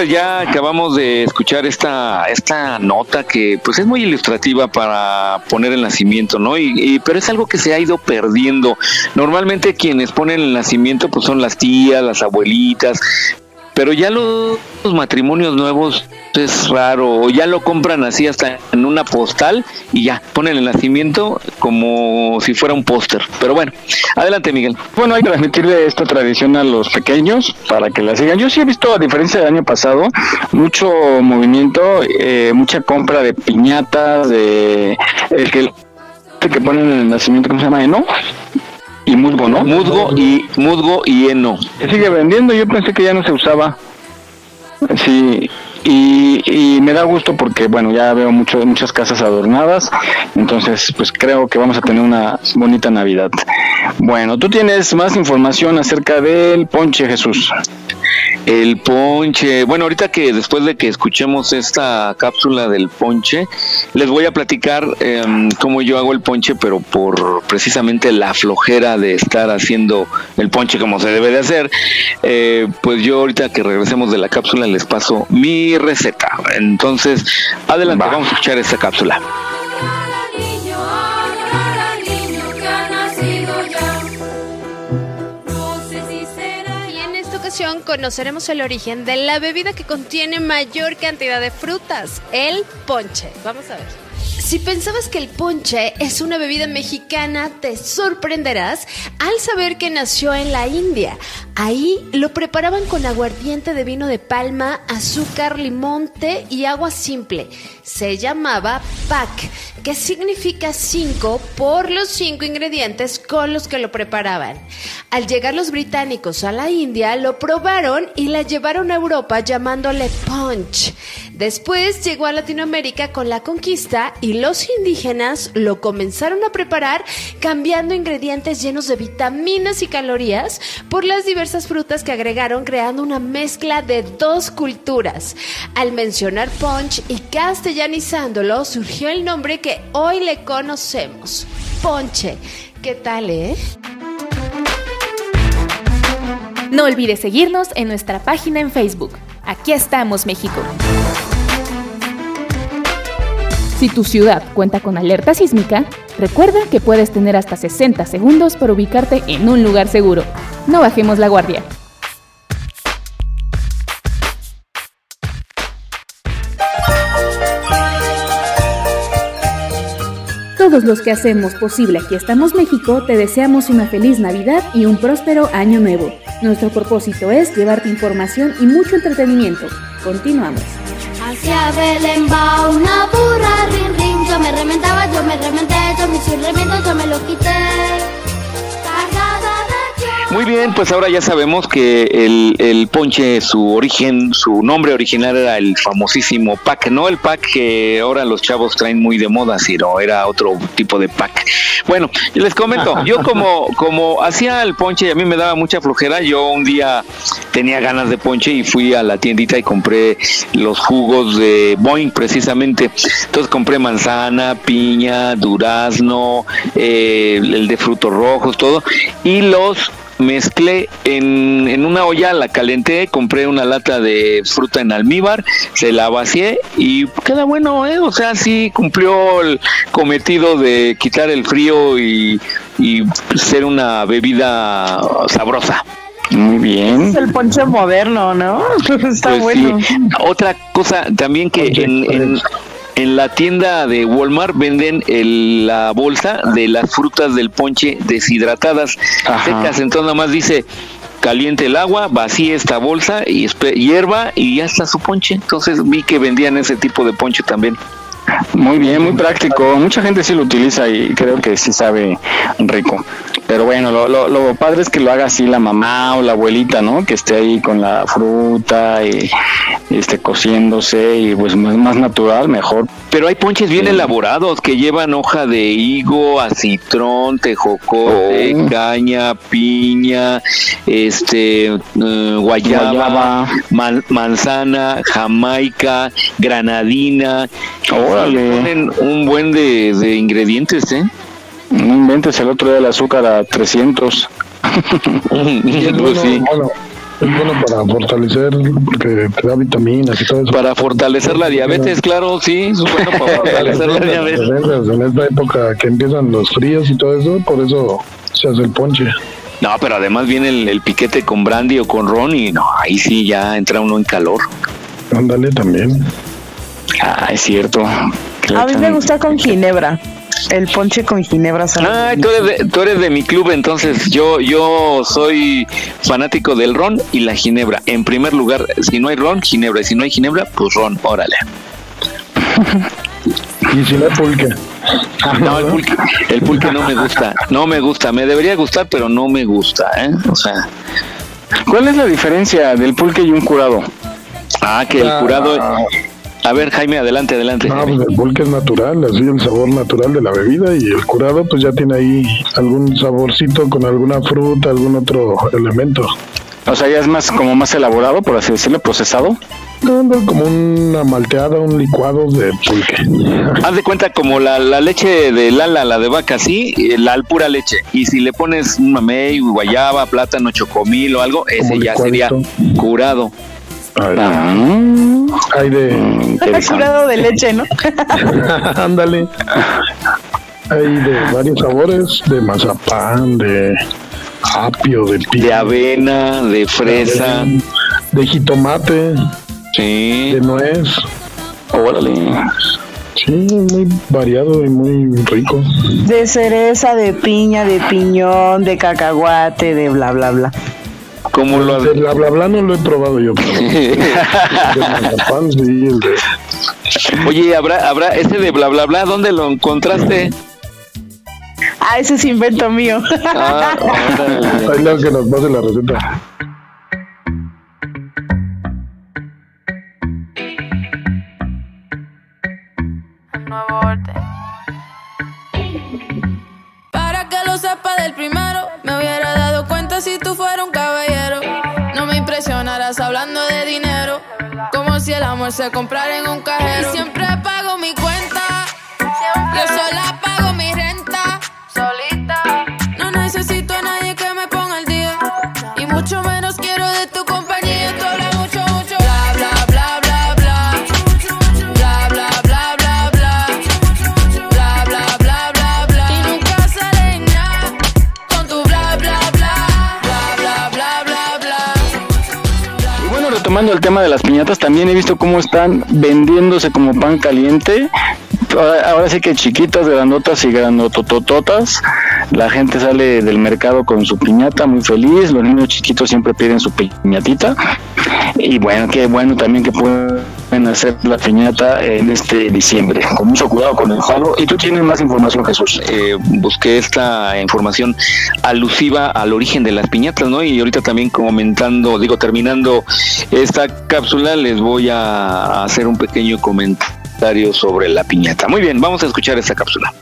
Pues ya acabamos de escuchar esta, esta nota que pues es muy ilustrativa para poner el nacimiento, ¿no? Y, pero es algo que se ha ido perdiendo. Normalmente quienes ponen el nacimiento pues son las tías, las abuelitas, pero ya los, matrimonios nuevos es raro, ya lo compran así hasta en una postal y ya ponen el nacimiento como si fuera un póster. Pero bueno, adelante Miguel. Bueno, hay que transmitirle esta tradición a los pequeños para que la sigan. Yo sí he visto, a diferencia del año pasado, mucho movimiento, eh, mucha compra de piñatas, de el que, el que ponen el nacimiento, ¿cómo se llama? ¿No? y musgo, ¿no? Musgo y musgo y heno. Se sigue vendiendo, yo pensé que ya no se usaba. Sí, y, me da gusto porque, bueno, ya veo mucho, muchas casas adornadas, entonces pues creo que vamos a tener una bonita Navidad. Bueno, tú tienes más información acerca del ponche Jesús. El ponche. Bueno, ahorita que después de que escuchemos esta cápsula del ponche, les voy a platicar em, cómo yo hago el ponche, pero por precisamente la flojera de estar haciendo el ponche como se debe de hacer. Eh, pues yo ahorita que regresemos de la cápsula les paso mi receta. Entonces, adelante, vamos a escuchar esta cápsula. conoceremos el origen de la bebida que contiene mayor cantidad de frutas, el ponche. Vamos a ver. Si pensabas que el ponche es una bebida mexicana, te sorprenderás al saber que nació en la India. Ahí lo preparaban con aguardiente de vino de palma, azúcar, limón, té y agua simple. Se llamaba pak, que significa cinco por los cinco ingredientes con los que lo preparaban. Al llegar los británicos a la India, lo probaron y la llevaron a Europa llamándole punch. Después llegó a Latinoamérica con la conquista y los indígenas lo comenzaron a preparar cambiando ingredientes llenos de vitaminas y calorías por las diversas frutas que agregaron creando una mezcla de dos culturas. Al mencionar punch y castellanizándolo surgió el nombre que hoy le conocemos, ponche. ¿Qué tal, eh? No olvides seguirnos en nuestra página en Facebook. Aquí estamos, México. Si tu ciudad cuenta con alerta sísmica, recuerda que puedes tener hasta 60 segundos para ubicarte en un lugar seguro. No bajemos la guardia. Todos los que hacemos posible Aquí estamos México, te deseamos una feliz Navidad y un próspero año nuevo. Nuestro propósito es llevarte información y mucho entretenimiento. Continuamos. Hacia Belén va una burra, rin rin, yo me rementaba, yo me rementé, yo me hice remiendo, yo me lo quité. Muy bien, pues ahora ya sabemos que el, el, ponche, su origen, su nombre original era el famosísimo pack, no el pack que ahora los chavos traen muy de moda, sino era otro tipo de pack. Bueno, les comento, yo como, como hacía el ponche y a mí me daba mucha flojera, yo un día tenía ganas de ponche y fui a la tiendita y compré los jugos de Boeing precisamente. Entonces compré manzana, piña, durazno, eh, el de frutos rojos, todo, y los mezclé en, en, una olla, la calenté, compré una lata de fruta en almíbar, se la vacié y queda bueno, ¿eh? O sea, sí cumplió el cometido de quitar el frío y, y ser una bebida sabrosa. Muy bien. Es el ponche moderno, ¿no? Está pues bueno. Otra cosa también que en, en, en la tienda de Walmart venden el, la bolsa de las frutas del ponche deshidratadas secas. Entonces nada más dice caliente el agua, vacíe esta bolsa y hierba y ya está su ponche. Entonces vi que vendían ese tipo de ponche también. Muy bien, muy práctico. Mucha gente sí lo utiliza y creo que sí sabe rico. Pero bueno, lo, lo, lo, padre es que lo haga así la mamá o la abuelita, ¿no? Que esté ahí con la fruta y, y esté cociéndose y pues más, más natural, mejor. Pero hay ponches bien sí. elaborados que llevan hoja de higo, acitrón, tejocote, oh. caña, piña, este, uh, guayaba, guayaba. Man, manzana, jamaica, granadina. Órale. Ponen un buen de, de ingredientes, ¿eh? No inventes el otro día el azúcar a 300. pues sí. Bueno, es bueno para fortalecer, porque te da vitaminas y todo eso. Para fortalecer la diabetes, claro, sí, es bueno para fortalecer la diabetes. En esta época que empiezan los fríos y todo eso, por eso se hace el ponche. No, pero además viene el, el piquete con brandy o con ron y no, ahí sí ya entra uno en calor. Ándale también. Ah, es cierto. A mí me gusta con ginebra el ponche con ginebra Ah, tú eres, de, tú eres de mi club, entonces yo yo soy fanático del ron y la ginebra. En primer lugar, si no hay ron, ginebra. Y si no hay ginebra, pues ron, órale. y si no hay pulque. No, el pulque, el pulque no me gusta. No me gusta. Me debería gustar, pero no me gusta, ¿eh? O sea. ¿Cuál es la diferencia del pulque y un curado? Ah, que el curado... A ver, Jaime, adelante, adelante. No, pues el pulque es natural, así el sabor natural de la bebida y el curado pues ya tiene ahí algún saborcito con alguna fruta, algún otro elemento. O sea, ya es más como más elaborado, por así decirlo, procesado. No, no, como una malteada, un licuado de pulque. Haz de cuenta como la, la leche de lala, la de vaca, sí, la pura leche. Y si le pones un mamey, guayaba, plátano, chocomil o algo, ese ya sería curado. Ah, hay de. Mm, curado de leche, ¿no? Ándale. hay de varios sabores: de mazapán, de apio, de piña, de avena, de fresa, de, de jitomate, sí. de nuez. Órale. Sí, muy variado y muy rico. De cereza, de piña, de piñón, de cacahuate, de bla, bla, bla. ¿Cómo lo El de bla bla bla no lo he probado yo. Pero el de sí, el de... Oye, ¿habrá, habrá ese de bla bla bla? ¿Dónde lo encontraste? Ah, ese es invento mío. Ah, Ahí lo que nos pase la receta. Para que lo sepa del primero, me hubiera dado cuenta si tú fueras un caballero. Hablando de dinero, como si el amor se comprara en un cajero. Y siempre pago mi cuenta, yo sola el tema de las piñatas, también he visto cómo están vendiéndose como pan caliente. Ahora, ahora sí que chiquitas, grandotas y grandototototas. La gente sale del mercado con su piñata muy feliz. Los niños chiquitos siempre piden su piñatita. Y bueno, qué bueno también que pueden en hacer la piñata en este diciembre. Con mucho cuidado con el jalo. Y tú tienes más información, Jesús. Eh, busqué esta información alusiva al origen de las piñatas, ¿no? Y ahorita también comentando, digo, terminando esta cápsula, les voy a hacer un pequeño comentario sobre la piñata. Muy bien, vamos a escuchar esta cápsula.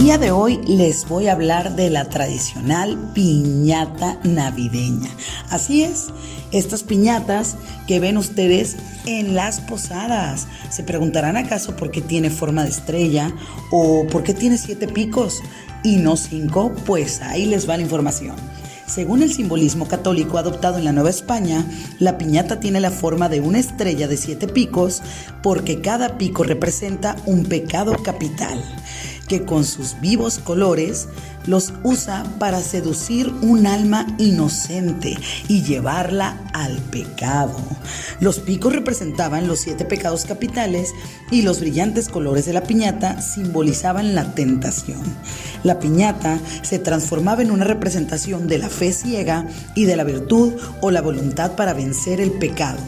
Día de hoy les voy a hablar de la tradicional piñata navideña. Así es, estas piñatas que ven ustedes en las posadas. Se preguntarán acaso por qué tiene forma de estrella o por qué tiene siete picos y no cinco. Pues ahí les va la información. Según el simbolismo católico adoptado en la Nueva España, la piñata tiene la forma de una estrella de siete picos porque cada pico representa un pecado capital que con sus vivos colores los usa para seducir un alma inocente y llevarla al pecado. Los picos representaban los siete pecados capitales y los brillantes colores de la piñata simbolizaban la tentación. La piñata se transformaba en una representación de la fe ciega y de la virtud o la voluntad para vencer el pecado.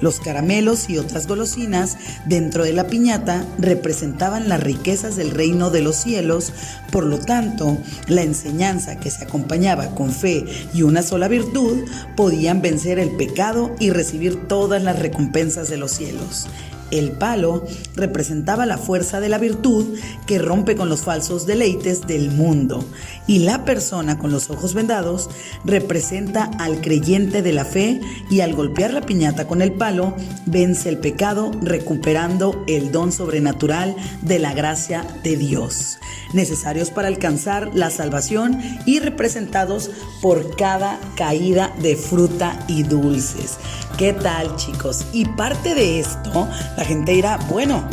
Los caramelos y otras golosinas dentro de la piñata representaban las riquezas del reino de los cielos, por lo tanto, la enseñanza que se acompañaba con fe y una sola virtud podían vencer el pecado y recibir todas las recompensas de los cielos. El palo representaba la fuerza de la virtud que rompe con los falsos deleites del mundo y la persona con los ojos vendados representa al creyente de la fe y al golpear la piñata con el palo vence el pecado recuperando el don sobrenatural de la gracia de Dios, necesarios para alcanzar la salvación y representados por cada caída de fruta y dulces. ¿Qué tal chicos? Y parte de esto, la gente dirá, bueno,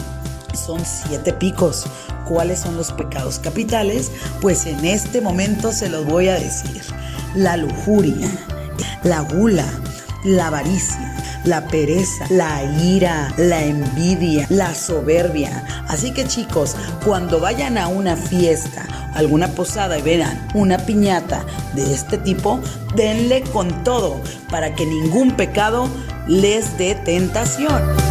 son siete picos. ¿Cuáles son los pecados capitales? Pues en este momento se los voy a decir. La lujuria, la gula, la avaricia, la pereza, la ira, la envidia, la soberbia. Así que chicos, cuando vayan a una fiesta, alguna posada y vean una piñata de este tipo, denle con todo para que ningún pecado les dé tentación.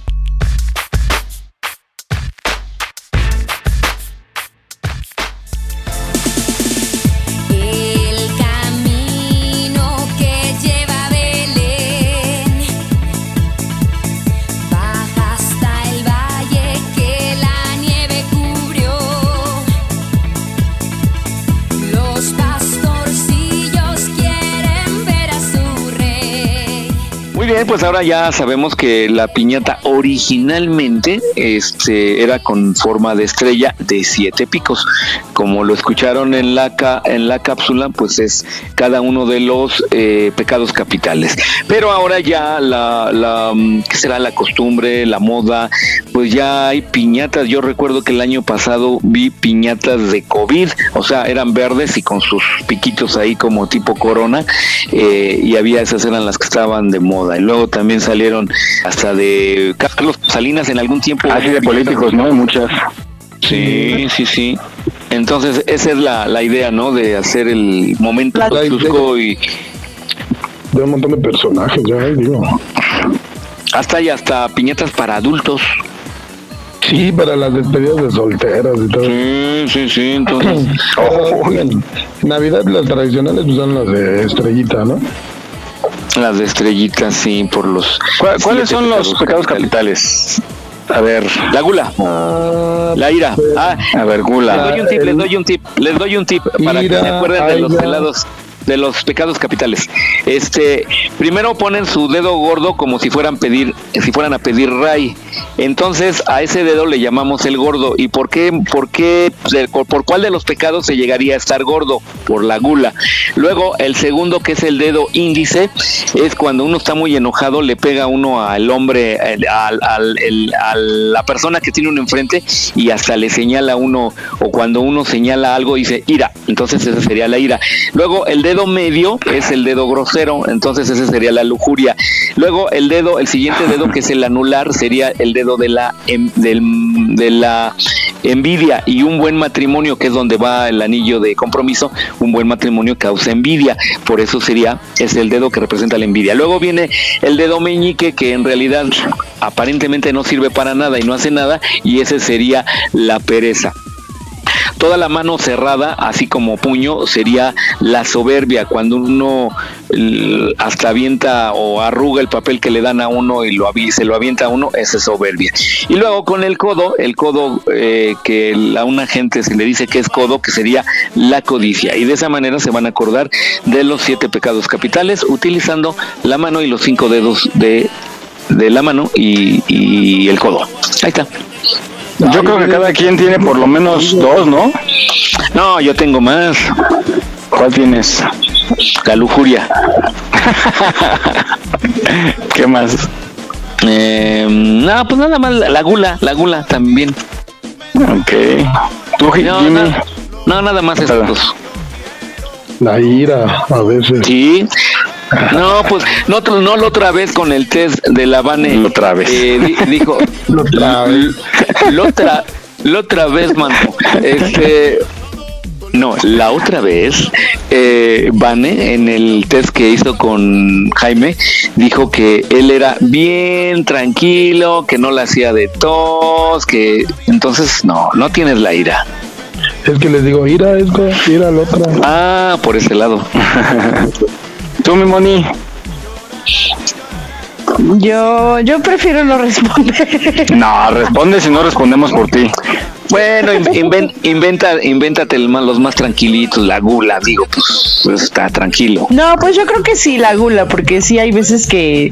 Pues ahora ya sabemos que la piñata originalmente este, era con forma de estrella de siete picos. Como lo escucharon en la, en la cápsula, pues es cada uno de los eh, pecados capitales. Pero ahora ya la, la, ¿qué será la costumbre, la moda? Pues ya hay piñatas. Yo recuerdo que el año pasado vi piñatas de COVID, o sea, eran verdes y con sus piquitos ahí como tipo corona, eh, y había esas eran las que estaban de moda luego también salieron hasta de Carlos Salinas en algún tiempo. Así de políticos, ¿no? Muchas. Sí, sí, sí. Entonces, esa es la, la idea, ¿no? De hacer el momento y... De un montón de personajes, ya digo. Hasta y hasta piñetas para adultos. Sí, para las despedidas de solteros y todo. Sí, sí, sí, entonces... Navidad las tradicionales pues, son las de estrellita, ¿no? Las de estrellitas, sí, por los. ¿Cuáles son los pecados capitales? A ver, la gula, ah, la ira. Ah, a ver, gula. Les doy un tip, les doy un tip, les doy un tip para que se acuerden de los helados. De los pecados capitales. Este, primero ponen su dedo gordo como si fueran pedir, si fueran a pedir ray. Entonces a ese dedo le llamamos el gordo. ¿Y por qué, por qué, por cuál de los pecados se llegaría a estar gordo? Por la gula. Luego el segundo que es el dedo índice es cuando uno está muy enojado le pega uno al hombre, al, a la persona que tiene uno enfrente y hasta le señala uno o cuando uno señala algo dice ira. Entonces esa sería la ira. Luego el dedo medio es el dedo grosero, entonces ese sería la lujuria. Luego el dedo, el siguiente dedo que es el anular sería el dedo de la em, de la envidia y un buen matrimonio que es donde va el anillo de compromiso, un buen matrimonio causa envidia, por eso sería es el dedo que representa la envidia. Luego viene el dedo meñique que en realidad aparentemente no sirve para nada y no hace nada y ese sería la pereza. Toda la mano cerrada, así como puño, sería la soberbia, cuando uno hasta avienta o arruga el papel que le dan a uno y lo, se lo avienta a uno, es soberbia. Y luego con el codo, el codo eh, que a una gente se le dice que es codo, que sería la codicia. Y de esa manera se van a acordar de los siete pecados capitales utilizando la mano y los cinco dedos de, de la mano y, y el codo. Ahí está. Yo creo que cada quien tiene por lo menos dos, ¿no? No, yo tengo más. ¿Cuál tienes? La lujuria. ¿Qué más? Eh, no, pues nada más la gula, la gula también. Ok. ¿Tú, no, no, nada más estos. La ira, a veces. Sí, no, pues no, no la otra vez con el test de la Vane. Otra vez. Eh, dijo. la otra vez. La otra, la otra vez, mano. Este. No, la otra vez, eh, Vane, en el test que hizo con Jaime, dijo que él era bien tranquilo, que no la hacía de tos, que entonces no, no tienes la ira. Es que les digo, ira, es ira la otra. Ah, por ese lado. Tú, mi Moni. Yo, yo prefiero no responder. No, responde si no respondemos por ti. Bueno, inventa, invéntate los más tranquilitos, la gula, digo, pues, pues, está tranquilo. No, pues yo creo que sí, la gula, porque sí hay veces que,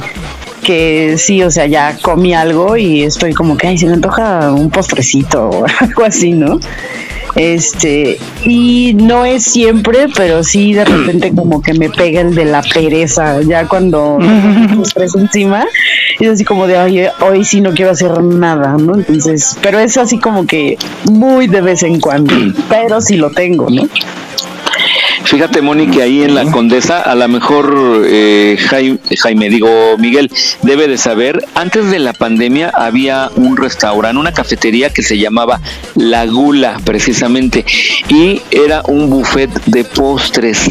que sí, o sea, ya comí algo y estoy como que, ay, se me antoja un postrecito o algo así, ¿no? Este, y no es siempre, pero sí de repente como que me pega el de la pereza, ya cuando estrés encima, y es así como de, oye, hoy sí no quiero hacer nada, ¿no? Entonces, pero es así como que muy de vez en cuando, pero sí lo tengo, ¿no? Fíjate, Moni, que ahí en la Condesa, a lo mejor eh, Jaime, digo Miguel, debe de saber, antes de la pandemia había un restaurante, una cafetería que se llamaba La Gula, precisamente, y era un buffet de postres.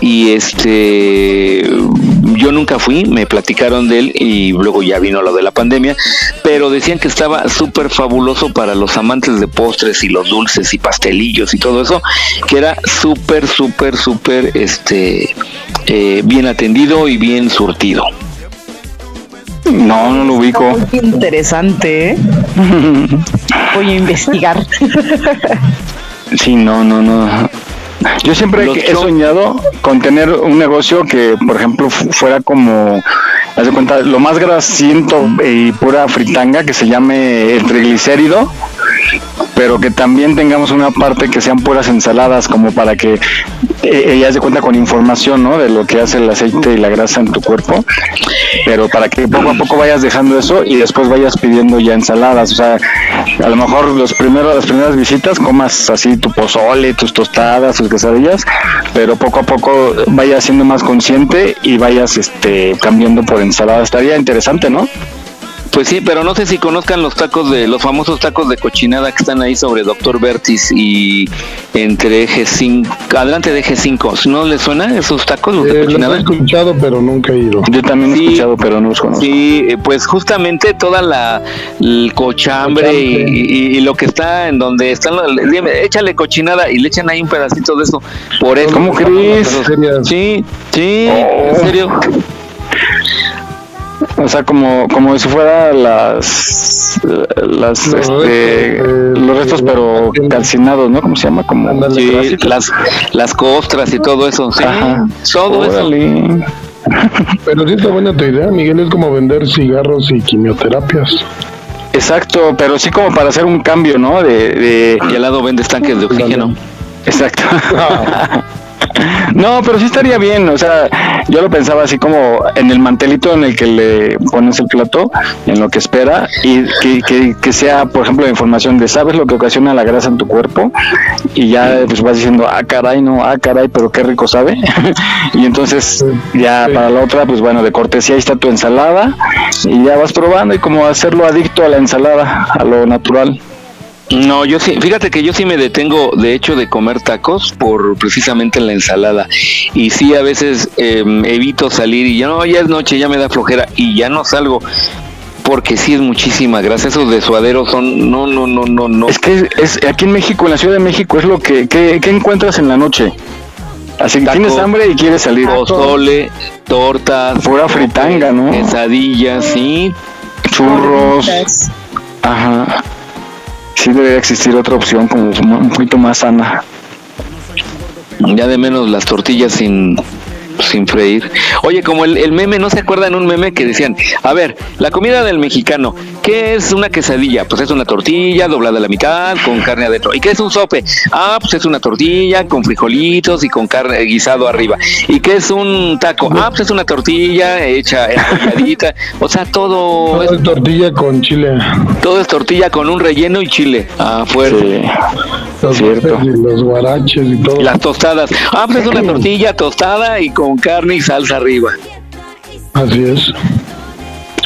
Y este, yo nunca fui, me platicaron de él y luego ya vino lo de la pandemia, pero decían que estaba súper fabuloso para los amantes de postres y los dulces y pastelillos y todo eso, que era súper, súper súper, este, eh, bien atendido y bien surtido. No, no lo ubico. interesante, ¿eh? Voy a investigar. sí, no, no, no. Yo siempre he soñado con tener un negocio que, por ejemplo, fuera como, haz de cuenta, lo más grasiento y pura fritanga que se llame el triglicérido pero que también tengamos una parte que sean puras ensaladas, como para que ella se cuenta con información, ¿no? De lo que hace el aceite y la grasa en tu cuerpo, pero para que poco a poco vayas dejando eso y después vayas pidiendo ya ensaladas, o sea, a lo mejor los primeros, las primeras visitas comas así tu pozole, tus tostadas, tus quesadillas, pero poco a poco vayas siendo más consciente y vayas este cambiando por ensalada. Estaría interesante, ¿no? Pues sí, pero no sé si conozcan los tacos de los famosos tacos de cochinada que están ahí sobre Doctor Vertis y entre Eje 5, adelante de Eje 5. ¿No les suena esos tacos los de eh, cochinada? he escuchado, pero nunca he ido. Yo también he escuchado, pero no los conozco. Sí, eh, pues justamente toda la el cochambre, Y, lo que está en donde están, dime, échale cochinada y le echan ahí un pedacito de eso. Por eso. ¿Cómo crees? Sí, sí, en oh. serio. O sea, como, como si fuera las, las los, este, restos, los restos, pero calcinados, ¿no? ¿Cómo se llama? Como sí, las, las costras y todo eso. Sí, Ajá. todo Órale. eso. Pero sí está buena tu idea, Miguel, es como vender cigarros y quimioterapias. Exacto, pero sí como para hacer un cambio, ¿no? De, de... Y al lado vendes tanques de oxígeno. Exacto. No, pero sí estaría bien, o sea, yo lo pensaba así como en el mantelito en el que le pones el plato, en lo que espera, y que, que, sea, por ejemplo, la información de sabes lo que ocasiona la grasa en tu cuerpo, y ya pues vas diciendo, ah, caray, no, ah, caray, pero qué rico sabe. y entonces ya para la otra, pues bueno, de cortesía ahí está tu ensalada, y ya vas probando y como hacerlo adicto a la ensalada, a lo natural. No, yo sí, fíjate que yo sí me detengo, de hecho, de comer tacos por precisamente la ensalada. Y sí, a veces em, evito salir y ya no, ya es noche, ya me da flojera y ya no salgo. Porque sí es muchísima grasa, esos de suaderos son, no, no, no, no, no. Es que es, aquí en México, en la Ciudad de México, es lo que, que, encuentras en la noche. Así que tienes hambre y quieres salir. Pozole, tortas. Pura fritanga, ¿no? Quesadillas, sí. Churros. Ajá sí debería existir otra opción como un poquito más sana. Ya de menos las tortillas sin sin freír. Oye, como el, meme, ¿no se acuerdan un meme que decían, a ver, la comida del mexicano, ¿qué es una quesadilla? Pues es una tortilla doblada a la mitad con carne adentro. ¿Y qué es un sope? Ah, pues es una tortilla con frijolitos y con carne guisado arriba. ¿Y qué es un taco? Ah, pues es una tortilla hecha enrolladita. O sea, todo... Todo es tortilla con chile. Todo es tortilla con un relleno y chile. Ah, fuerte. Los, Cierto. los guaraches y todo. Las tostadas. Ah, pues es una tortilla tostada y con con carne y salsa arriba. Así es.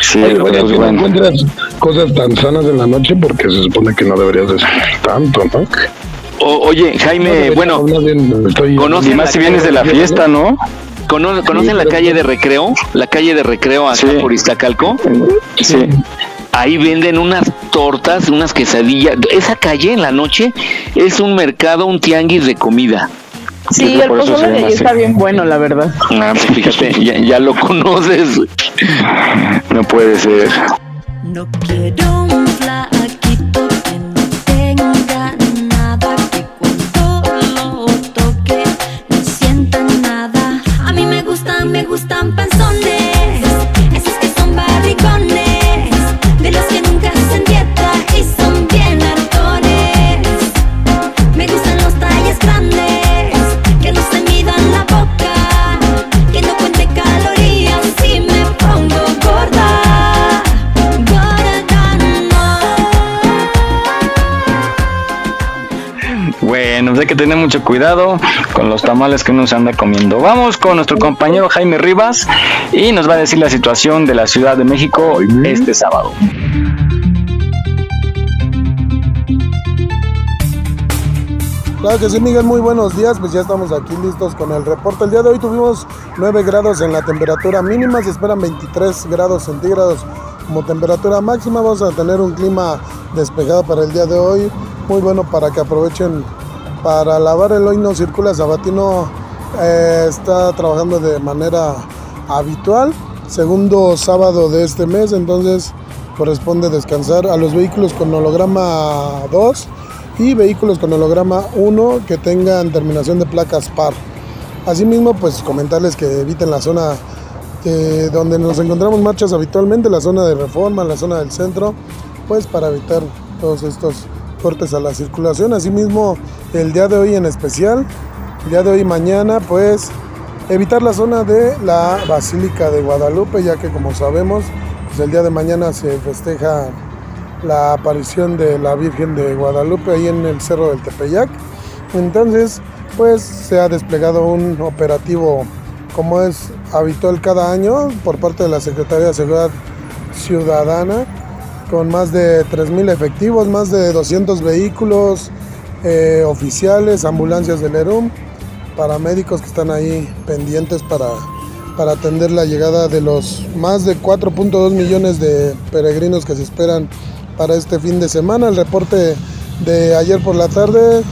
Sí, pues encuentras cosas tan sanas en la noche porque se supone que no deberías de tanto, ¿no? oye, Jaime, bueno, conocen más si vienes de la fiesta, ¿no? ¿Conocen la calle de Recreo? La calle de Recreo acá por Iztacalco. Sí. Ahí venden unas tortas, unas quesadillas. Esa calle en la noche es un mercado, un tianguis de comida. Sí, el pozole de ahí está bien bueno, la verdad. Ah, pues fíjate, ya, ya lo conoces. No puede ser. No quiero hay que tener mucho cuidado con los tamales que uno se anda comiendo. Vamos con nuestro compañero Jaime Rivas y nos va a decir la situación de la Ciudad de México este sábado. Claro que sí, Miguel, muy buenos días. Pues ya estamos aquí listos con el reporte. El día de hoy tuvimos 9 grados en la temperatura mínima, se esperan 23 grados centígrados como temperatura máxima. Vamos a tener un clima despejado para el día de hoy, muy bueno para que aprovechen para lavar el hoy no circula. Sabatino eh, está trabajando de manera habitual, segundo sábado de este mes, entonces corresponde descansar a los vehículos con holograma 2 y vehículos con holograma 1 que tengan terminación de placas par. Asimismo, pues comentarles que eviten la zona eh, donde nos encontramos marchas habitualmente, la zona de reforma, la zona del centro, pues para evitar todos estos cortes a la circulación. Asimismo, el día de hoy en especial, el día de hoy mañana, pues evitar la zona de la Basílica de Guadalupe, ya que como sabemos, pues el día de mañana se festeja la aparición de la Virgen de Guadalupe ahí en el Cerro del Tepeyac. Entonces, pues se ha desplegado un operativo como es habitual cada año por parte de la Secretaría de Seguridad Ciudadana con más de 3.000 efectivos, más de 200 vehículos eh, oficiales, ambulancias del ERUM, paramédicos que están ahí pendientes para, para atender la llegada de los más de 4.2 millones de peregrinos que se esperan para este fin de semana. El reporte de ayer por la tarde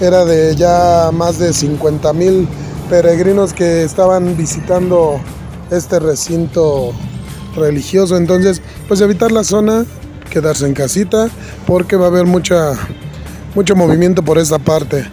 era de ya más de 50 mil peregrinos que estaban visitando este recinto religioso. Entonces, pues evitar la zona, quedarse en casita, porque va a haber mucha, mucho movimiento por esta parte.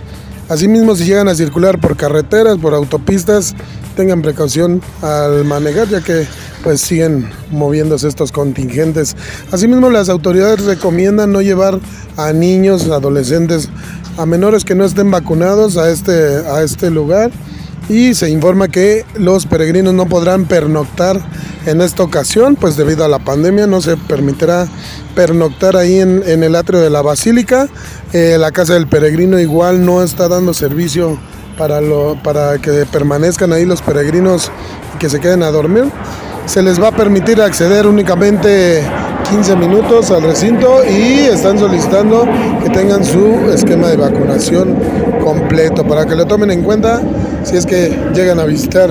Asimismo, si llegan a circular por carreteras, por autopistas, tengan precaución al manejar, ya que pues siguen moviéndose estos contingentes. Asimismo, las autoridades recomiendan no llevar a niños, adolescentes, a menores que no estén vacunados a este, a este lugar y se informa que los peregrinos no podrán pernoctar en esta ocasión, pues debido a la pandemia no se permitirá pernoctar ahí en, el atrio de la basílica. Eh, la casa del peregrino igual no está dando servicio para, lo, para que permanezcan ahí los peregrinos y que se queden a dormir. Se les va a permitir acceder únicamente 15 minutos al recinto y están solicitando que tengan su esquema de vacunación completo para que lo tomen en cuenta si es que llegan a visitar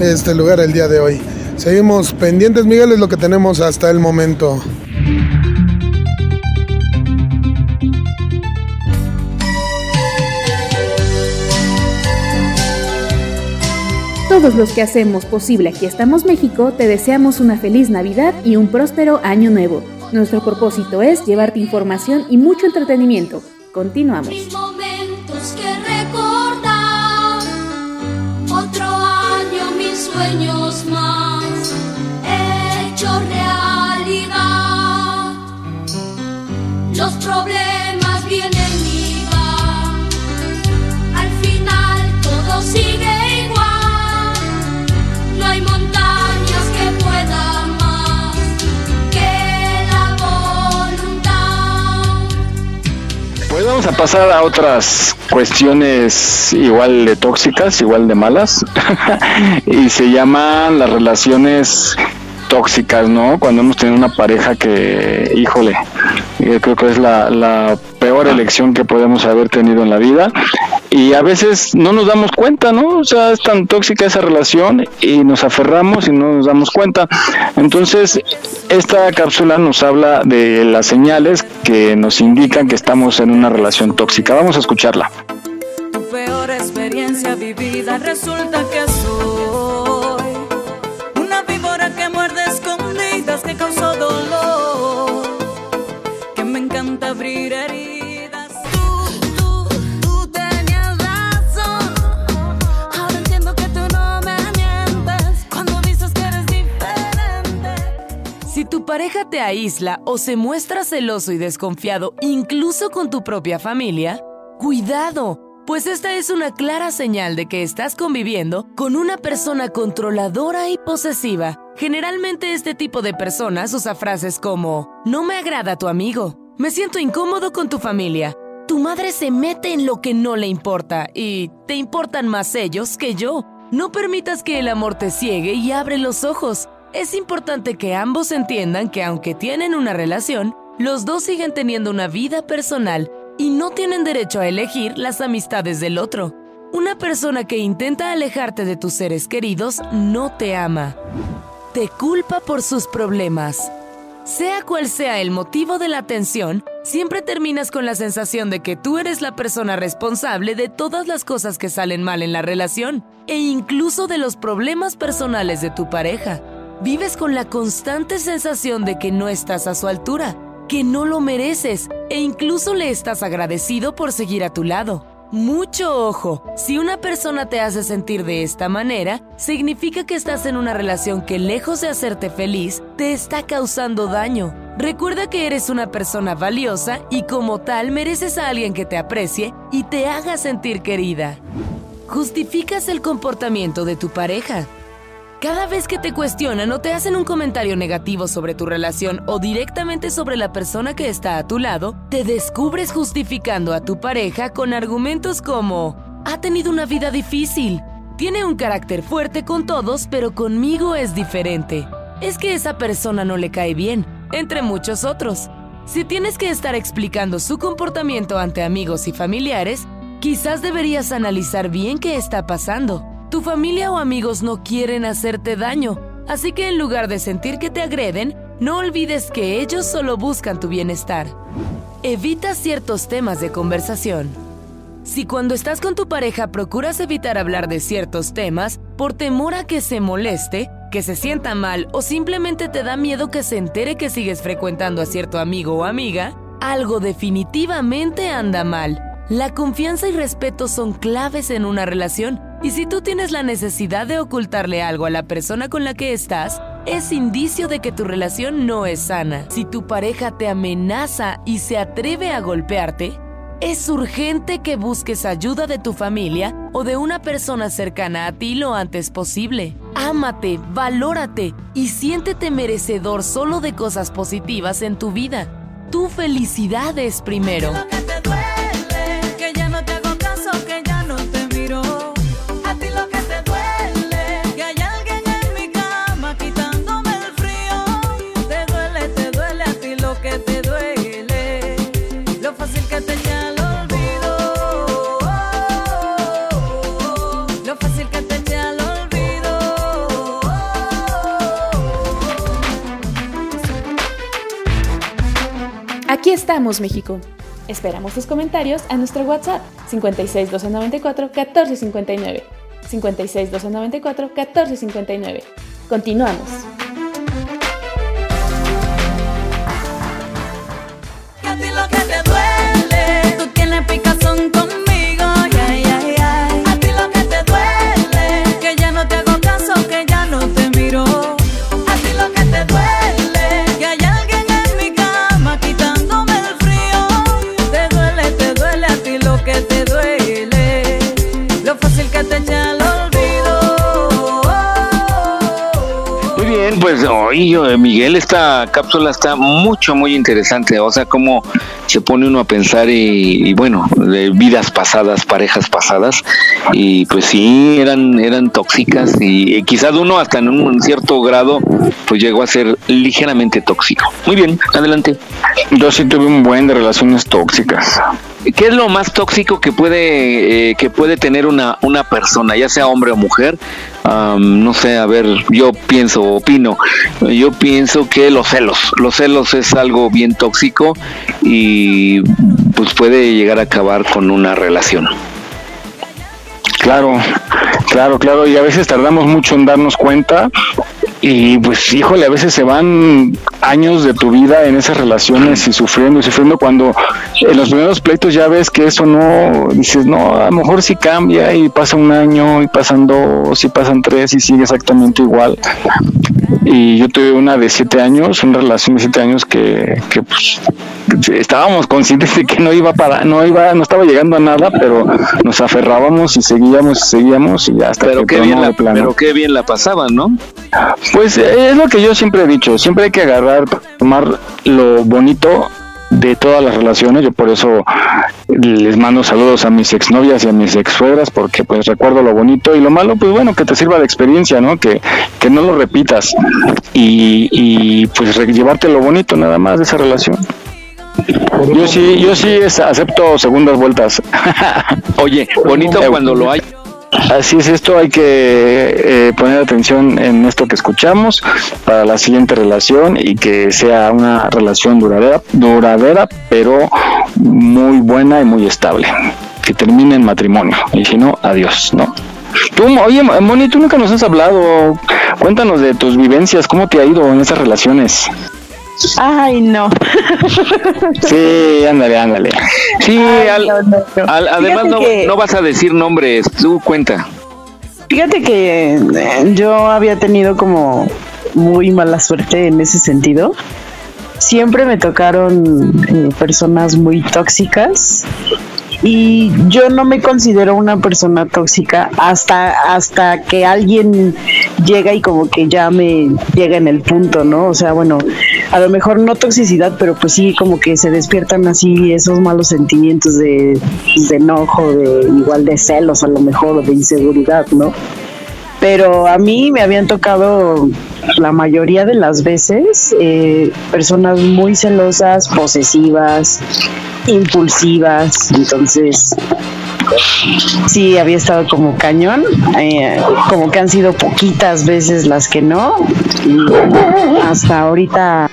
este lugar el día de hoy. Seguimos pendientes, Miguel, es lo que tenemos hasta el momento. Todos los que hacemos posible Aquí estamos México, te deseamos una feliz Navidad y un próspero año nuevo. Nuestro propósito es llevarte información y mucho entretenimiento. Continuamos. Mis momentos que recordar, otro año, mis sueños más, hecho realidad. Los problemas vienen y van, al final todo sigue vamos a pasar a otras cuestiones igual de tóxicas, igual de malas, y se llaman las relaciones tóxicas, ¿no? Cuando hemos tenido una pareja que, híjole, yo creo que es la, la peor elección que podemos haber tenido en la vida y a veces no nos damos cuenta, ¿no? O sea, es tan tóxica esa relación y nos aferramos y no nos damos cuenta. Entonces, esta cápsula nos habla de las señales que nos indican que estamos en una relación tóxica. Vamos a escucharla. Tu peor experiencia vivida resulta que soy pareja te aísla o se muestra celoso y desconfiado incluso con tu propia familia, cuidado, pues esta es una clara señal de que estás conviviendo con una persona controladora y posesiva. Generalmente este tipo de personas usa frases como, no me agrada tu amigo, me siento incómodo con tu familia, tu madre se mete en lo que no le importa y te importan más ellos que yo. No permitas que el amor te ciegue y abre los ojos. Es importante que ambos entiendan que aunque tienen una relación, los dos siguen teniendo una vida personal y no tienen derecho a elegir las amistades del otro. Una persona que intenta alejarte de tus seres queridos no te ama. Te culpa por sus problemas. Sea cual sea el motivo de la tensión, siempre terminas con la sensación de que tú eres la persona responsable de todas las cosas que salen mal en la relación e incluso de los problemas personales de tu pareja. Vives con la constante sensación de que no estás a su altura, que no lo mereces e incluso le estás agradecido por seguir a tu lado. Mucho ojo, si una persona te hace sentir de esta manera, significa que estás en una relación que lejos de hacerte feliz, te está causando daño. Recuerda que eres una persona valiosa y como tal mereces a alguien que te aprecie y te haga sentir querida. Justificas el comportamiento de tu pareja. Cada vez que te cuestionan o te hacen un comentario negativo sobre tu relación o directamente sobre la persona que está a tu lado, te descubres justificando a tu pareja con argumentos como, ha tenido una vida difícil, tiene un carácter fuerte con todos, pero conmigo es diferente. Es que esa persona no le cae bien, entre muchos otros. Si tienes que estar explicando su comportamiento ante amigos y familiares, quizás deberías analizar bien qué está pasando. Tu familia o amigos no quieren hacerte daño, así que en lugar de sentir que te agreden, no olvides que ellos solo buscan tu bienestar. Evita ciertos temas de conversación. Si cuando estás con tu pareja procuras evitar hablar de ciertos temas por temor a que se moleste, que se sienta mal o simplemente te da miedo que se entere que sigues frecuentando a cierto amigo o amiga, algo definitivamente anda mal. La confianza y respeto son claves en una relación y si tú tienes la necesidad de ocultarle algo a la persona con la que estás, es indicio de que tu relación no es sana. Si tu pareja te amenaza y se atreve a golpearte, es urgente que busques ayuda de tu familia o de una persona cercana a ti lo antes posible. Ámate, valórate y siéntete merecedor solo de cosas positivas en tu vida. Tu felicidad es primero. Estamos, México. Esperamos tus comentarios a nuestro WhatsApp 56 294 1459. 56 294 1459. Continuamos. Muy bien, pues oye, Miguel, esta cápsula está mucho, muy interesante. O sea, cómo se pone uno a pensar y, y bueno, de vidas pasadas, parejas pasadas, y pues sí, eran, eran tóxicas y, y quizás uno hasta en un cierto grado pues llegó a ser ligeramente tóxico. Muy bien, adelante. Yo sí tuve un buen de relaciones tóxicas. ¿Qué es lo más tóxico que puede eh, que puede tener una una persona, ya sea hombre o mujer? No sé, a ver, yo pienso, opino, yo pienso que los celos, los celos es algo bien tóxico y pues puede llegar a acabar con una relación. Claro, claro, claro, y a veces tardamos mucho en darnos cuenta y pues híjole, a veces se van años de tu vida en esas relaciones y sufriendo y sufriendo cuando en los primeros pleitos ya ves que eso no, dices, no, a lo mejor sí cambia y pasa un año y pasan dos y pasan tres y sigue exactamente igual. Y yo tuve una de siete años, una relación de siete años que, que pues estábamos conscientes de que no iba para, no iba, no estaba llegando a nada, pero nos aferrábamos y seguíamos y seguíamos y ya hasta Pero que qué bien la, plano. pero qué bien la pasaban, ¿no? Pues eh, es lo que yo siempre he dicho, siempre hay que agarrar, tomar lo bonito de todas las relaciones, yo por eso les mando saludos a mis exnovias y a mis exsuegras porque pues recuerdo lo bonito y lo malo, pues bueno, que te sirva de experiencia, ¿no? Que, que no lo repitas y, y pues llevarte lo bonito nada más de esa relación. Yo sí, yo sí es- acepto segundas vueltas. Oye, bonito cuando lo hay. Así es esto, hay que eh, poner atención en esto que escuchamos para la siguiente relación y que sea una relación duradera, duradera, pero muy buena y muy estable. Que termine en matrimonio y si no, adiós, ¿no? Tú, oye, Moni, tú nunca nos has hablado. Cuéntanos de tus vivencias, cómo te ha ido en esas relaciones. Ay, no. Sí, ándale, ándale. Sí, al- además Fíjate no, que- no vas a decir nombres, tú cuenta. Fíjate que eh, yo había tenido como muy mala suerte en ese sentido. Siempre me tocaron eh, personas muy tóxicas y yo no me considero una persona tóxica hasta hasta que alguien llega y como que ya me llega en el punto, ¿no? O sea, bueno, a lo mejor no toxicidad, pero pues sí como que se despiertan así esos malos sentimientos de, enojo, de igual de celos a lo mejor, o de inseguridad, ¿no? Pero a mí me habían tocado la mayoría de las veces eh, personas muy celosas, posesivas, impulsivas, entonces sí había estado como cañón, eh, como que han sido poquitas veces las que no, y hasta ahorita,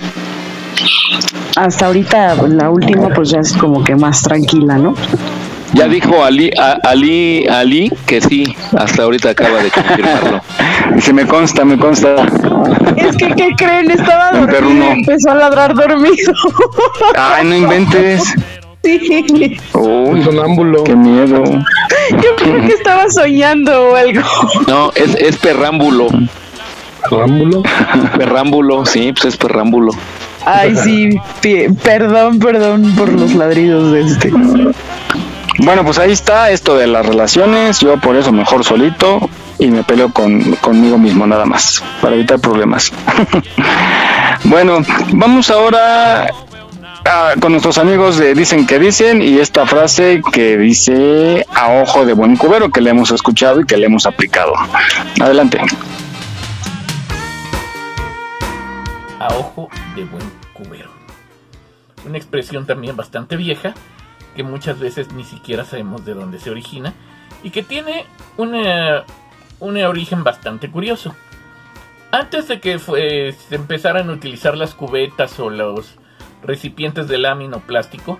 hasta ahorita la última pues ya es como que más tranquila, ¿no? Ya dijo Ali, Ali, Ali que sí, hasta ahorita acaba de confirmarlo. Dice, me consta, me consta. Es que, ¿qué creen? Estaba dormido y empezó a ladrar dormido. Ay, no inventes. Sí. Uy, sonámbulo. Qué miedo. Yo creo que estaba soñando o algo. No, es, es perrámbulo. ¿Perrámbulo? Perrámbulo, sí, pues es perrámbulo. Ay, sí, perdón, perdón por los ladridos de este. Bueno, pues ahí está esto de las relaciones. Yo por eso mejor solito y me peleo con, conmigo mismo nada más, para evitar problemas. bueno, vamos ahora con nuestros amigos de Dicen que Dicen y esta frase que dice a ojo de buen cubero que le hemos escuchado y que le hemos aplicado. Adelante. A ojo de buen cubero. Una expresión también bastante vieja que muchas veces ni siquiera sabemos de dónde se origina y que tiene un origen bastante curioso. Antes de que se empezaran a utilizar las cubetas o los recipientes de lámina o plástico,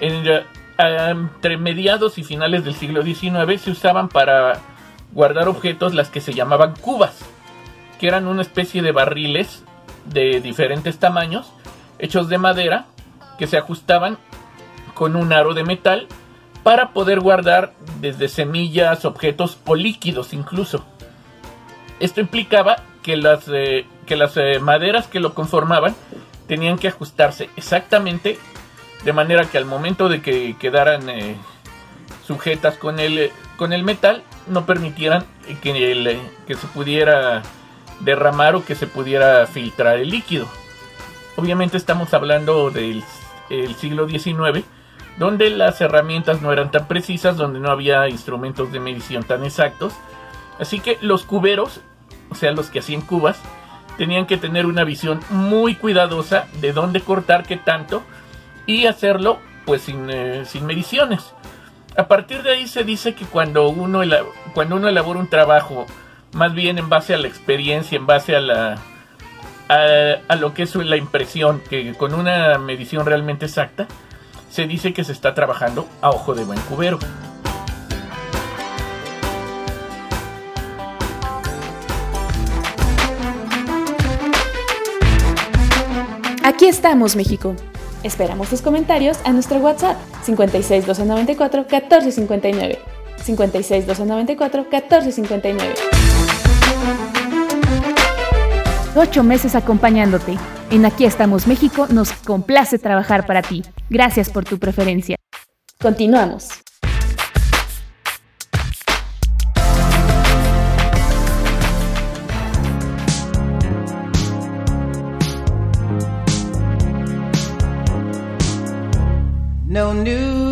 entre mediados y finales del siglo XIX se usaban para guardar objetos las que se llamaban cubas, que eran una especie de barriles de diferentes tamaños, hechos de madera, que se ajustaban con un aro de metal para poder guardar desde semillas, objetos o líquidos incluso. Esto implicaba que las, eh, que las eh, maderas que lo conformaban tenían que ajustarse exactamente de manera que al momento de que quedaran eh, sujetas con el, con el metal no permitieran que, que se pudiera derramar o que se pudiera filtrar el líquido. Obviamente estamos hablando del siglo XIX, donde las herramientas no eran tan precisas, donde no había instrumentos de medición tan exactos. Así que los cuberos, o sea, los que hacían cubas, tenían que tener una visión muy cuidadosa de dónde cortar qué tanto y hacerlo pues sin, eh, sin mediciones. A partir de ahí se dice que cuando uno, cuando uno elabora un trabajo, más bien en base a la experiencia, en base a la a, a, lo que es la impresión, que con una medición realmente exacta, se dice que se está trabajando a ojo de buen cubero. Aquí estamos, México. Esperamos tus comentarios a nuestro WhatsApp 56 294 1459. 56 294 1459. Ocho meses acompañándote. En Aquí estamos México nos complace trabajar para ti. Gracias por tu preferencia. Continuamos. No New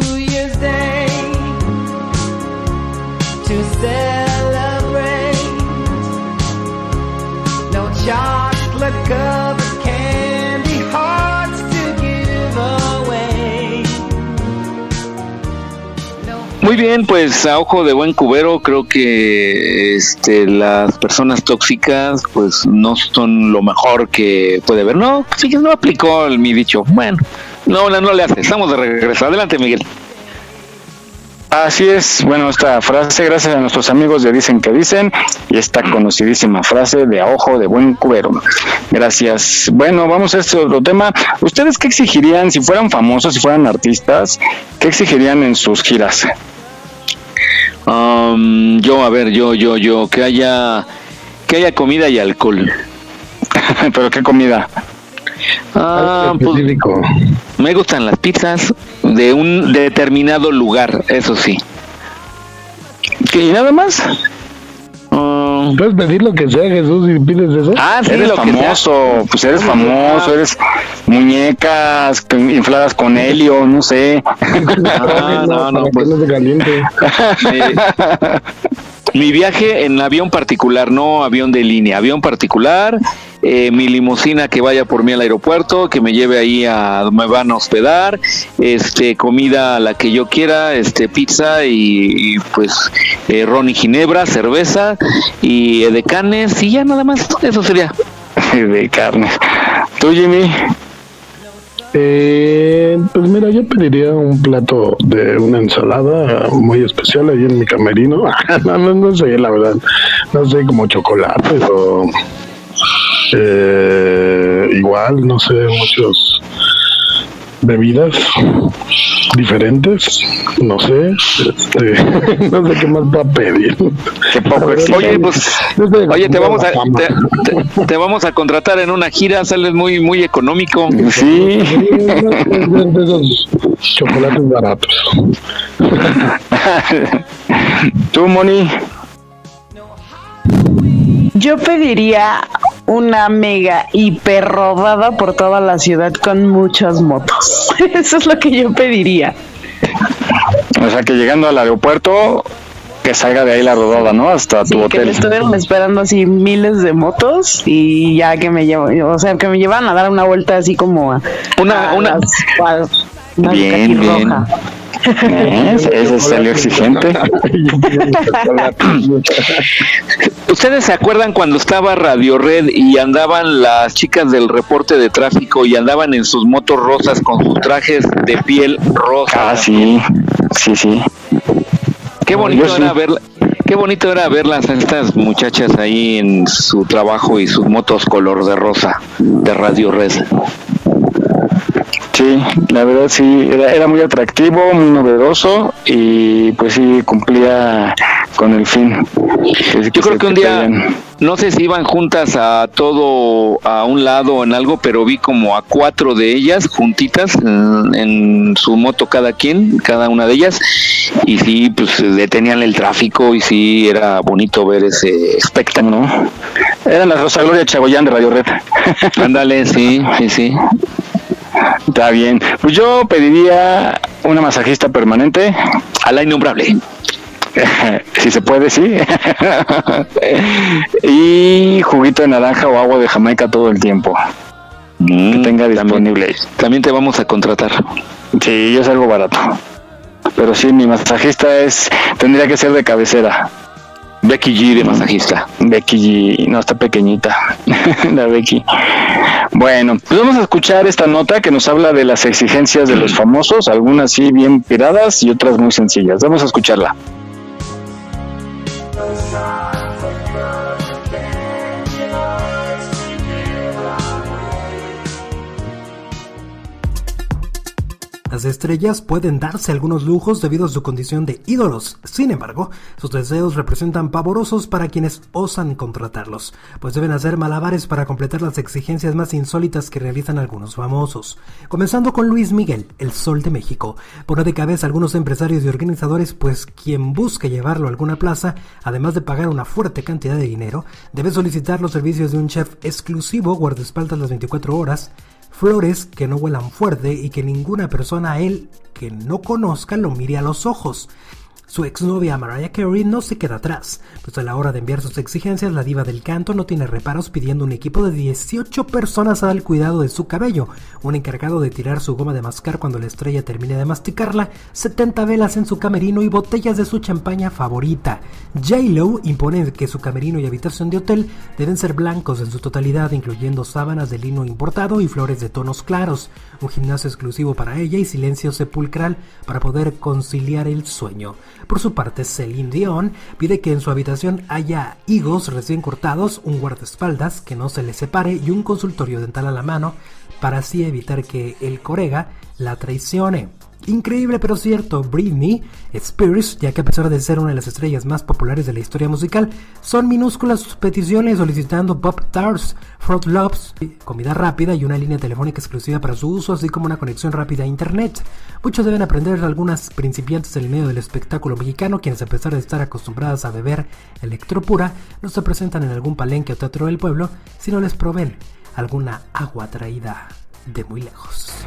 Muy bien, pues a ojo de buen cubero creo que este las personas tóxicas pues no son lo mejor que puede haber. No, sí que no aplicó el, mi dicho. Bueno, no, no, no le hace. Estamos de regreso. Adelante, Miguel. Así es, bueno, esta frase, gracias a nuestros amigos de Dicen que Dicen, y esta conocidísima frase de a ojo de buen cubero. Gracias. Bueno, vamos a este otro tema. ¿Ustedes qué exigirían si fueran famosos, si fueran artistas? ¿Qué exigirían en sus giras? Um, yo, a ver, yo, yo, yo, que haya, que haya comida y alcohol. ¿Pero qué comida? Ah, pues, me gustan las pizzas de un determinado lugar, eso sí. ¿Y nada más? Puedes pedir lo que sea, Jesús, y pides eso. Ah, sí, eres lo famoso, pues eres famoso, eres muñecas infladas con helio, no sé. Ah, no, no, pues. No se caliente. Mi viaje en avión particular, no avión de línea, avión particular, eh, mi limusina que vaya por mí al aeropuerto, que me lleve ahí a me van a hospedar, este comida a la que yo quiera, este pizza y, pues eh, ron y ginebra, cerveza y eh, de carnes y ya nada más, eso sería. de carne. ¿Tú, Jimmy? Eh, pues mira, yo pediría un plato de una ensalada muy especial ahí en mi camerino. no, no, no sé, la verdad. No sé, como chocolate o eh, igual, no sé, muchos bebidas diferentes, no sé, este, no sé qué más va a pedir. Qué poco. Oye, pues, oye, te vamos a te, te, vamos a contratar en una gira, sales muy muy económico. Sí. De esos chocolates baratos. Tú, Moni. Yo pediría una mega hiper rodada por toda la ciudad con muchas motos. Eso es lo que yo pediría. O sea que llegando al aeropuerto, que salga de ahí la rodada, ¿no? Hasta tu Sí, que hotel. me estuvieron esperando así miles de motos y ya que me llevan, o sea, que me llevan a dar una vuelta así como a una, una, una Bien, bien. roja. Ese, ese salió exigente. ¿Ustedes se acuerdan cuando estaba Radio Red y andaban las chicas del reporte de tráfico y andaban en sus motos rosas con sus trajes de piel rosa? Ah, sí, sí, sí. Qué bonito Yo sí. era ver, qué bonito era verlas a estas muchachas ahí en su trabajo y sus motos color de rosa de Radio Red. Sí, la verdad sí, era, era muy atractivo, muy novedoso y pues sí cumplía con el fin. Yo creo que un día, no sé si iban juntas a todo, a un lado o en algo, pero vi como a cuatro de ellas juntitas en, en su moto cada quien, cada una de ellas, y sí, pues detenían el tráfico y sí, era bonito ver ese espectáculo. Era la Rosa Gloria Chagoyán de Radio Red. Ándale, sí, sí, sí. Está bien. Pues yo pediría una masajista permanente. A la innombrable. si se puede, sí. y juguito de naranja o agua de Jamaica todo el tiempo. que tenga disponible. Mm, También te vamos a contratar. Sí, yo es algo barato. Pero sí, mi masajista es tendría que ser de cabecera. Becky G de masajista. Becky G, no está pequeñita. la Becky. Bueno, pues vamos a escuchar esta nota que nos habla de las exigencias de los famosos, algunas sí bien piradas y otras muy sencillas. Vamos a escucharla. Las estrellas pueden darse algunos lujos debido a su condición de ídolos. Sin embargo, sus deseos representan pavorosos para quienes osan contratarlos, pues deben hacer malabares para completar las exigencias más insólitas que realizan algunos famosos. Comenzando con Luis Miguel, el Sol de México. Pone de cabeza a algunos empresarios y organizadores, pues quien busque llevarlo a alguna plaza, además de pagar una fuerte cantidad de dinero, debe solicitar los servicios de un chef exclusivo, guardaespaldas las 24 horas, flores que no huelan fuerte y que ninguna persona a él que no conozca lo mire a los ojos. Su exnovia Mariah Carey no se queda atrás, pues a la hora de enviar sus exigencias la diva del canto no tiene reparos pidiendo un equipo de 18 personas al cuidado de su cabello, un encargado de tirar su goma de mascar cuando la estrella termine de masticarla, 70 velas en su camerino y botellas de su champaña favorita. J-Lo impone que su camerino y habitación de hotel deben ser blancos en su totalidad, incluyendo sábanas de lino importado y flores de tonos claros, un gimnasio exclusivo para ella y silencio sepulcral para poder conciliar el sueño. Por su parte, Celine Dion pide que en su habitación haya higos recién cortados, un guardaespaldas que no se le separe y un consultorio dental a la mano para así evitar que el corega la traicione. Increíble pero cierto, Britney Spears, ya que a pesar de ser una de las estrellas más populares de la historia musical, son minúsculas sus peticiones solicitando Pop Tarts, Fruit Loops, comida rápida y una línea telefónica exclusiva para su uso, así como una conexión rápida a internet. Muchos deben aprender algunas principiantes del medio del espectáculo mexicano, quienes a pesar de estar acostumbradas a beber electropura, no se presentan en algún palenque o teatro del pueblo, sino les proveen alguna agua traída de muy lejos.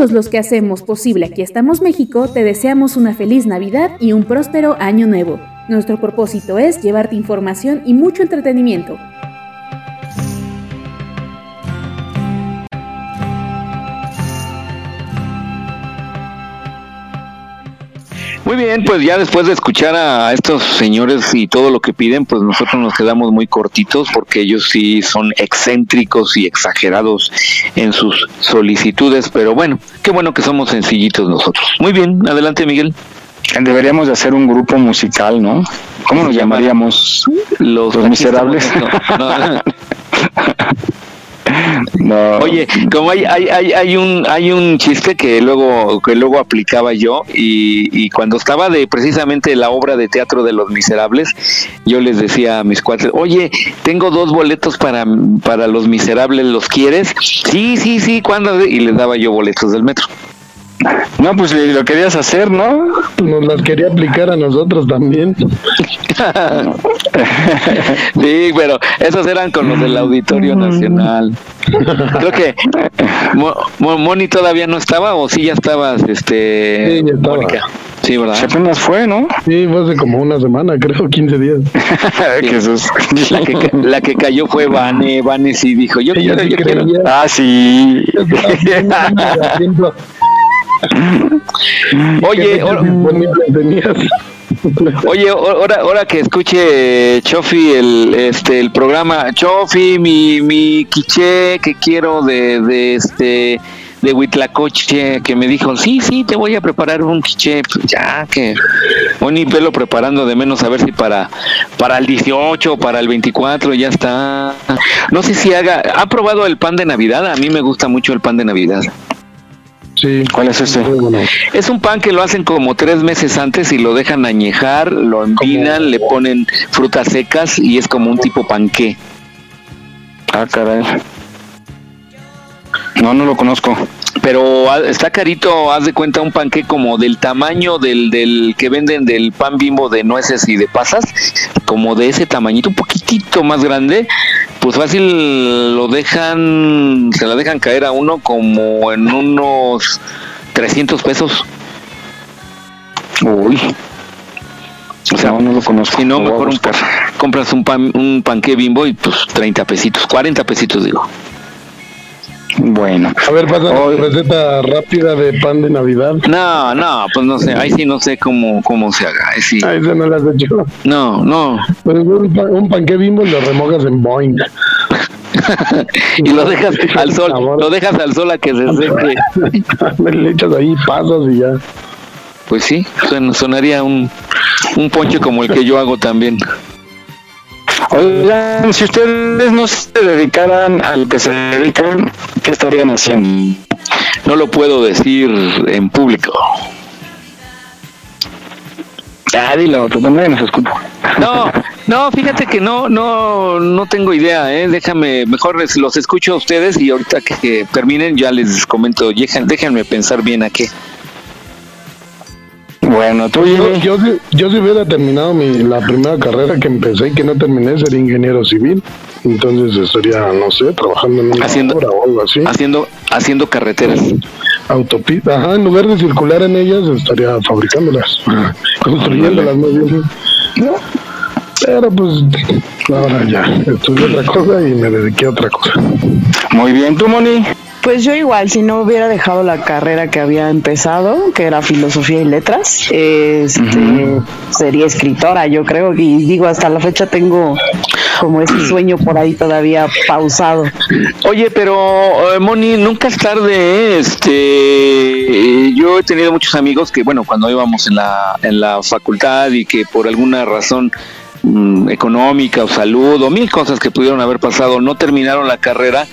Todos los que hacemos posible Aquí estamos México, te deseamos una feliz Navidad y un próspero año nuevo. Nuestro propósito es llevarte información y mucho entretenimiento. Muy bien, pues ya después de escuchar a estos señores y todo lo que piden, pues nosotros nos quedamos muy cortitos porque ellos sí son excéntricos y exagerados en sus solicitudes, pero bueno, qué bueno que somos sencillitos nosotros. Muy bien, adelante Miguel. Deberíamos de hacer un grupo musical, ¿no? ¿Cómo nos llamaríamos? Los, miserables. Oye, como hay, hay, hay, hay, un hay un chiste que luego que luego aplicaba yo y, cuando estaba de precisamente la obra de teatro de Los Miserables, yo les decía a mis cuates, oye, tengo dos boletos para, para Los Miserables, ¿los quieres? Sí, sí, sí, ¿cuándo? Y les daba yo boletos del metro. No, pues lo querías hacer, ¿no? Nos las quería aplicar a nosotros también. sí, pero esos eran con los del Auditorio Nacional. Creo que Moni todavía no estaba o sí ya estabas, este. Sí, ya estaba. Sí, ¿verdad? Se apenas fue, ¿no? Sí, fue hace como una semana, creo, 15 días. Jesús. La, que, la que cayó fue Vane, Vane sí dijo, yo, quiero, yo quiero. Ah, sí. Oye, Oye, ahora, ahora que escuche Chofi el este el programa, Chofi, mi mi quiche que quiero de, de este de Huitlacoche que me dijo, sí, sí, te voy a preparar un quiche, pues ya que un pelo preparando de menos a ver si para para el 18 para el 24 ya está. No sé si haga, ¿ha probado el pan de Navidad? A mí me gusta mucho el pan de Navidad. Sí. ¿Cuál es ese? Es un pan que lo hacen como tres meses antes y lo dejan añejar, lo empinan, le ponen frutas secas y es como un tipo panqué. Ah, caray. No, no lo conozco. Pero está carito, haz de cuenta un panqué como del tamaño del, del que venden del pan bimbo de nueces y de pasas, como de ese tamañito, un poquitito más grande, pues fácil lo dejan, se la dejan caer a uno como en unos 300 pesos. Uy. O sea, no lo conozco. Si no, mejor un, compras un pan, un panque bimbo y pues 30 pesitos, 40 pesitos digo. Bueno. A ver, pasa receta rápida de pan de Navidad. No, no, pues no sé, ahí sí no sé cómo, cómo se haga. Ahí sí. Ahí se no las hecho. No, no. Pues un, pan, panque bimbo lo remojas en Boeing. y lo dejas al sol, lo dejas al sol a que se seque. Le echas ahí pasos y ya. Pues sí, sonaría un, un ponche como el que yo hago también. Oigan, si ustedes no se dedicaran al que se dedican, ¿qué estarían haciendo? No lo puedo decir en público. Ah, dilo, tú también nos escucho. No, no, fíjate que no, no, no tengo idea, ¿eh? Déjame, mejor los escucho a ustedes y ahorita que, terminen ya les comento, déjenme pensar bien a qué. Bueno, tú yo, yo, yo, si hubiera terminado mi, la primera carrera que empecé y que no terminé, sería ingeniero civil. Entonces estaría, no sé, trabajando en una haciendo, obra o algo así. Haciendo, haciendo carreteras. Autopistas, ajá, en lugar de circular en ellas, estaría fabricándolas, construyéndolas más bien. Pero pues ahora ya, estudié otra cosa y me dediqué a otra cosa. Muy bien, ¿tú, Moni? Pues yo igual, si no hubiera dejado la carrera que había empezado, que era filosofía y letras, este, sería escritora, yo creo, y digo, hasta la fecha tengo como ese sueño por ahí todavía pausado. Oye, pero eh, Moni, nunca es tarde, ¿eh? este, yo he tenido muchos amigos que, bueno, cuando íbamos en la, en la facultad y que por alguna razón mm, económica o salud o mil cosas que pudieron haber pasado no terminaron la carrera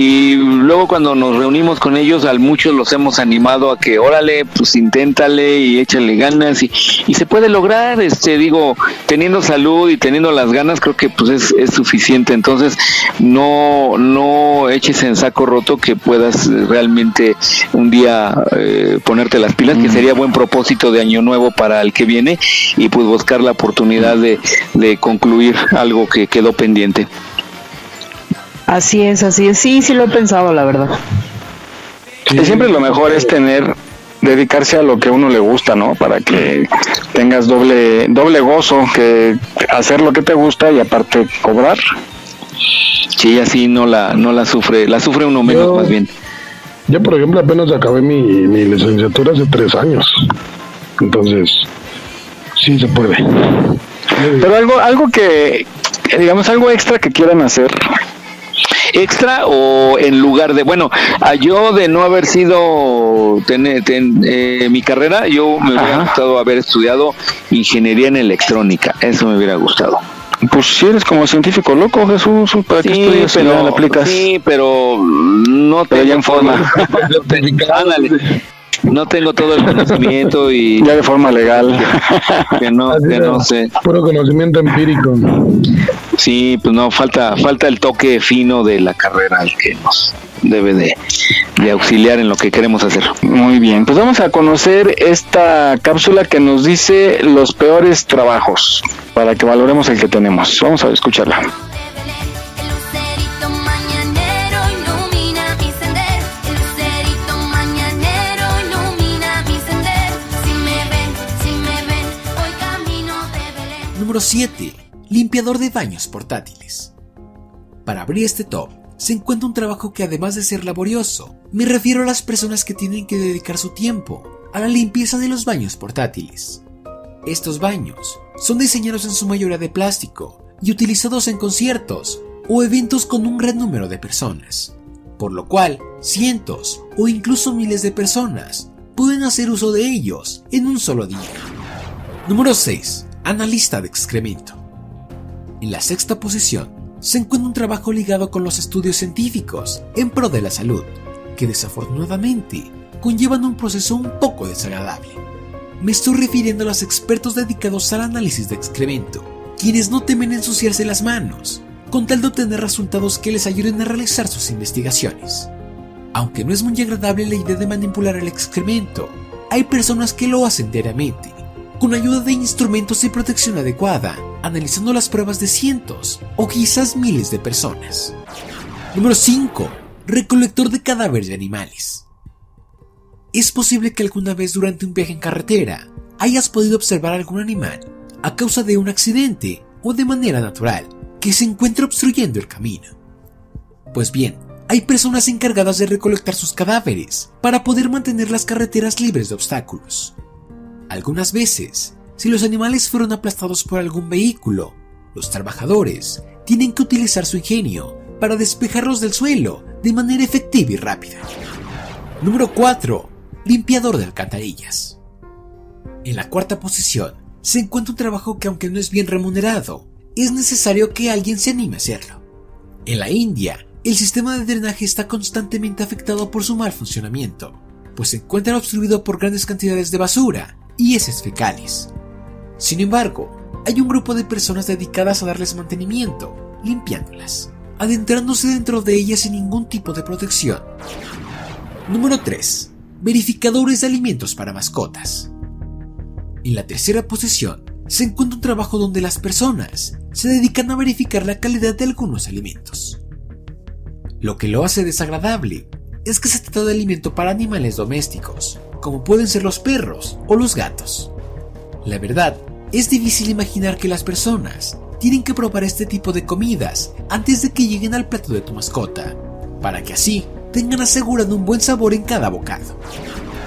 y luego cuando nos reunimos con ellos, a muchos los hemos animado a que, órale, pues inténtale y échale ganas y, y se puede lograr, este, digo, teniendo salud y teniendo las ganas, creo que pues es, es suficiente. Entonces, no, no eches en saco roto que puedas realmente un día eh, ponerte las pilas, que sería buen propósito de año nuevo para el que viene y pues buscar la oportunidad de, de concluir algo que quedó pendiente. Así es, así es. Sí, sí lo he pensado, la verdad. Y siempre lo mejor es tener dedicarse a lo que a uno le gusta, ¿no? Para que tengas doble doble gozo que hacer lo que te gusta y aparte cobrar. Sí, así no la no la sufre, la sufre uno menos más bien. Yo, por ejemplo, apenas acabé mi, mi licenciatura hace tres años. Entonces, sí se puede. Pero algo algo que digamos algo extra que quieran hacer extra o en lugar de, bueno, a yo de no haber sido ten, ten, eh, mi carrera, yo me hubiera gustado haber estudiado ingeniería en electrónica, eso me hubiera gustado. Pues si eres como científico loco, Jesús, ¿para qué estudias pero, no aplicas? Sí, pero no ya en forma. No tengo todo el conocimiento y ya de forma legal que no, que no sé. Puro conocimiento empírico. Sí, pues no, falta, falta el toque fino de la carrera el que nos debe de, de auxiliar en lo que queremos hacer. Muy bien, pues vamos a conocer esta cápsula que nos dice los peores trabajos para que valoremos el que tenemos. Vamos a escucharla. Número 7. Limpiador de baños portátiles. Para abrir este top, se encuentra un trabajo que además de ser laborioso, me refiero a las personas que tienen que dedicar su tiempo a la limpieza de los baños portátiles. Estos baños son diseñados en su mayoría de plástico y utilizados en conciertos o eventos con un gran número de personas, por lo cual cientos o incluso miles de personas pueden hacer uso de ellos en un solo día. Número 6. Analista de excremento. En la sexta posición se encuentra un trabajo ligado con los estudios científicos en pro de la salud, que desafortunadamente conllevan un proceso un poco desagradable. Me estoy refiriendo a los expertos dedicados al análisis de excremento, quienes no temen ensuciarse las manos, con tal de obtener resultados que les ayuden a realizar sus investigaciones. Aunque no es muy agradable la idea de manipular el excremento, hay personas que lo hacen diariamente, con ayuda de instrumentos y protección adecuada, analizando las pruebas de cientos o quizás miles de personas. Número 5. Recolector de cadáveres de animales. Es posible que alguna vez durante un viaje en carretera hayas podido observar algún animal a causa de un accidente o de manera natural que se encuentra obstruyendo el camino. Pues bien, hay personas encargadas de recolectar sus cadáveres para poder mantener las carreteras libres de obstáculos. Algunas veces, si los animales fueron aplastados por algún vehículo, los trabajadores tienen que utilizar su ingenio para despejarlos del suelo de manera efectiva y rápida. Número 4. Limpiador de alcantarillas. En la cuarta posición se encuentra un trabajo que aunque no es bien remunerado, es necesario que alguien se anime a hacerlo. En la India, el sistema de drenaje está constantemente afectado por su mal funcionamiento, pues se encuentra obstruido por grandes cantidades de basura y heces fecales. Sin embargo, hay un grupo de personas dedicadas a darles mantenimiento, limpiándolas, adentrándose dentro de ellas sin ningún tipo de protección. Número 3. Verificadores de alimentos para mascotas. En la tercera posición se encuentra un trabajo donde las personas se dedican a verificar la calidad de algunos alimentos. Lo que lo hace desagradable es que se trata de alimento para animales domésticos, como pueden ser los perros o los gatos. La verdad, es difícil imaginar que las personas tienen que probar este tipo de comidas antes de que lleguen al plato de tu mascota, para que así tengan asegurado un buen sabor en cada bocado.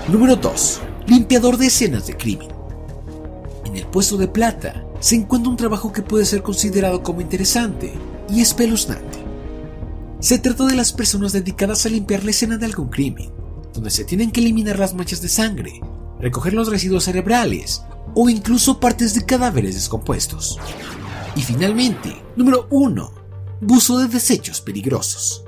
Número 2. Limpiador de escenas de crimen. En el puesto de plata se encuentra un trabajo que puede ser considerado como interesante y espeluznante. Se trata de las personas dedicadas a limpiar la escena de algún crimen, donde se tienen que eliminar las manchas de sangre, recoger los residuos cerebrales o incluso partes de cadáveres descompuestos. Y finalmente, número 1. Buzo de desechos peligrosos.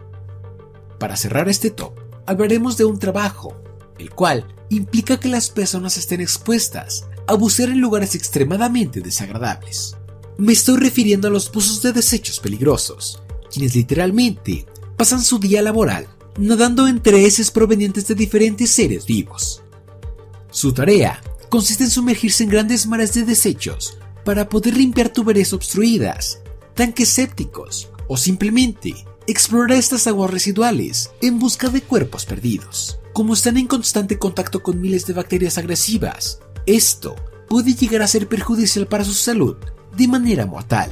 Para cerrar este top, hablaremos de un trabajo, el cual implica que las personas estén expuestas a bucear en lugares extremadamente desagradables. Me estoy refiriendo a los buzos de desechos peligrosos, quienes literalmente pasan su día laboral nadando entre heces provenientes de diferentes seres vivos. Su tarea consiste en sumergirse en grandes mares de desechos para poder limpiar tuberías obstruidas, tanques sépticos o simplemente explorar estas aguas residuales en busca de cuerpos perdidos. como están en constante contacto con miles de bacterias agresivas. Esto puede llegar a ser perjudicial para su salud de manera mortal.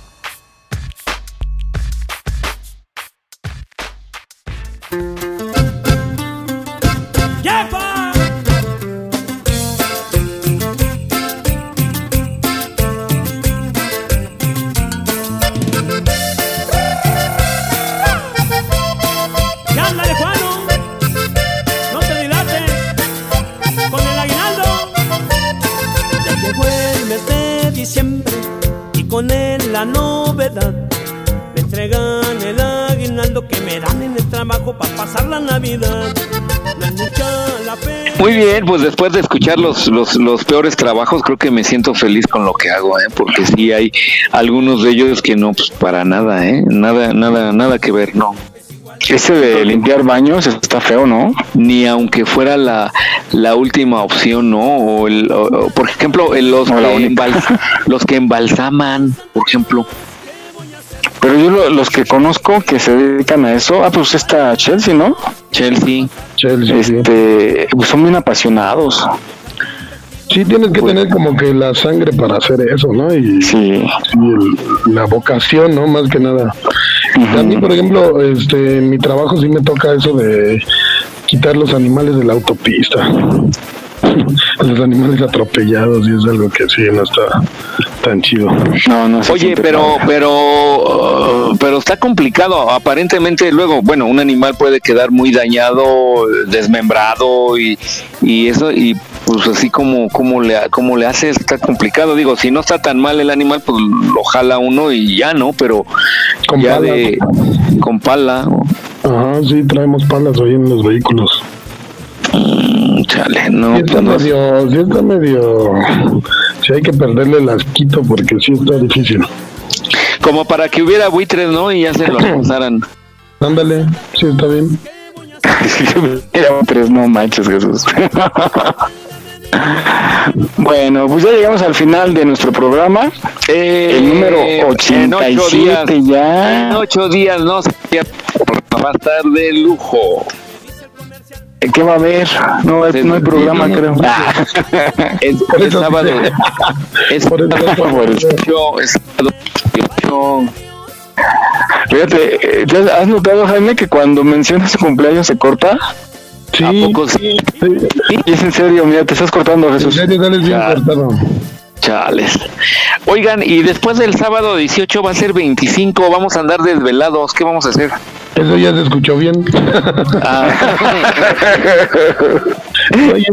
Muy bien, pues después de escuchar los, los, los peores trabajos, creo que me siento feliz con lo que hago, ¿eh? porque sí hay algunos de ellos que no, pues para nada, ¿eh? nada, nada, nada que ver, no. Ese de limpiar baños está feo, ¿no? Ni aunque fuera la, la última opción, ¿no? O, el, o- por ejemplo, el- los, que embals- los que embalsaman, por ejemplo. Pero yo lo- los que conozco que se dedican a eso, ah, pues está Chelsea, ¿no? Chelsea. Chelsea. Este, pues son bien apasionados. Sí, tienes que tener como que la sangre para hacer eso, ¿no? Y, sí. y el- la vocación, ¿no? Más que nada. A mí, por ejemplo, este, en mi trabajo sí me toca eso de quitar los animales de la autopista. Los animales atropellados y es algo que sí no está tan chido. No, no Oye, pero, pero, uh, pero está complicado. Aparentemente, luego, bueno, un animal puede quedar muy dañado, desmembrado y, y eso, y pues así como, como le, como le hace, está complicado. Digo, si no está tan mal el animal, pues lo jala uno y ya, ¿no? Pero Con ya pala. de, con pala. Ajá, sí, traemos palas hoy en los vehículos. Mm, chale, no, Sí está pues no. medio, sí está medio... Sí hay que perderle el asquito porque sí está difícil. Como para que hubiera buitres, ¿no? Y ya se los pasaran. Ándale, sí está bien. Era tres, no manches, Jesús. bueno, pues ya llegamos al final de nuestro programa. el número Eh, en ocho 87 días, ya. En ocho días, no sé, va a estar de lujo. ¿Qué va a haber? No, hay- no hay programa, creo. Es, es sábado. Es sábado 18, es sábado 18. Fíjate, eh, ¿te has- ¿has notado, Jaime, que cuando mencionas su cumpleaños se corta? Sí. ¿A poco sí? Y es en serio, mira, te estás cortando, Jesús. En serio, sales bien Ya. cortado. Chales. Oigan, y después del sábado 18 va a ser 25, vamos a andar desvelados, ¿qué vamos a hacer? Eso ya se escuchó bien. Ah. Oye.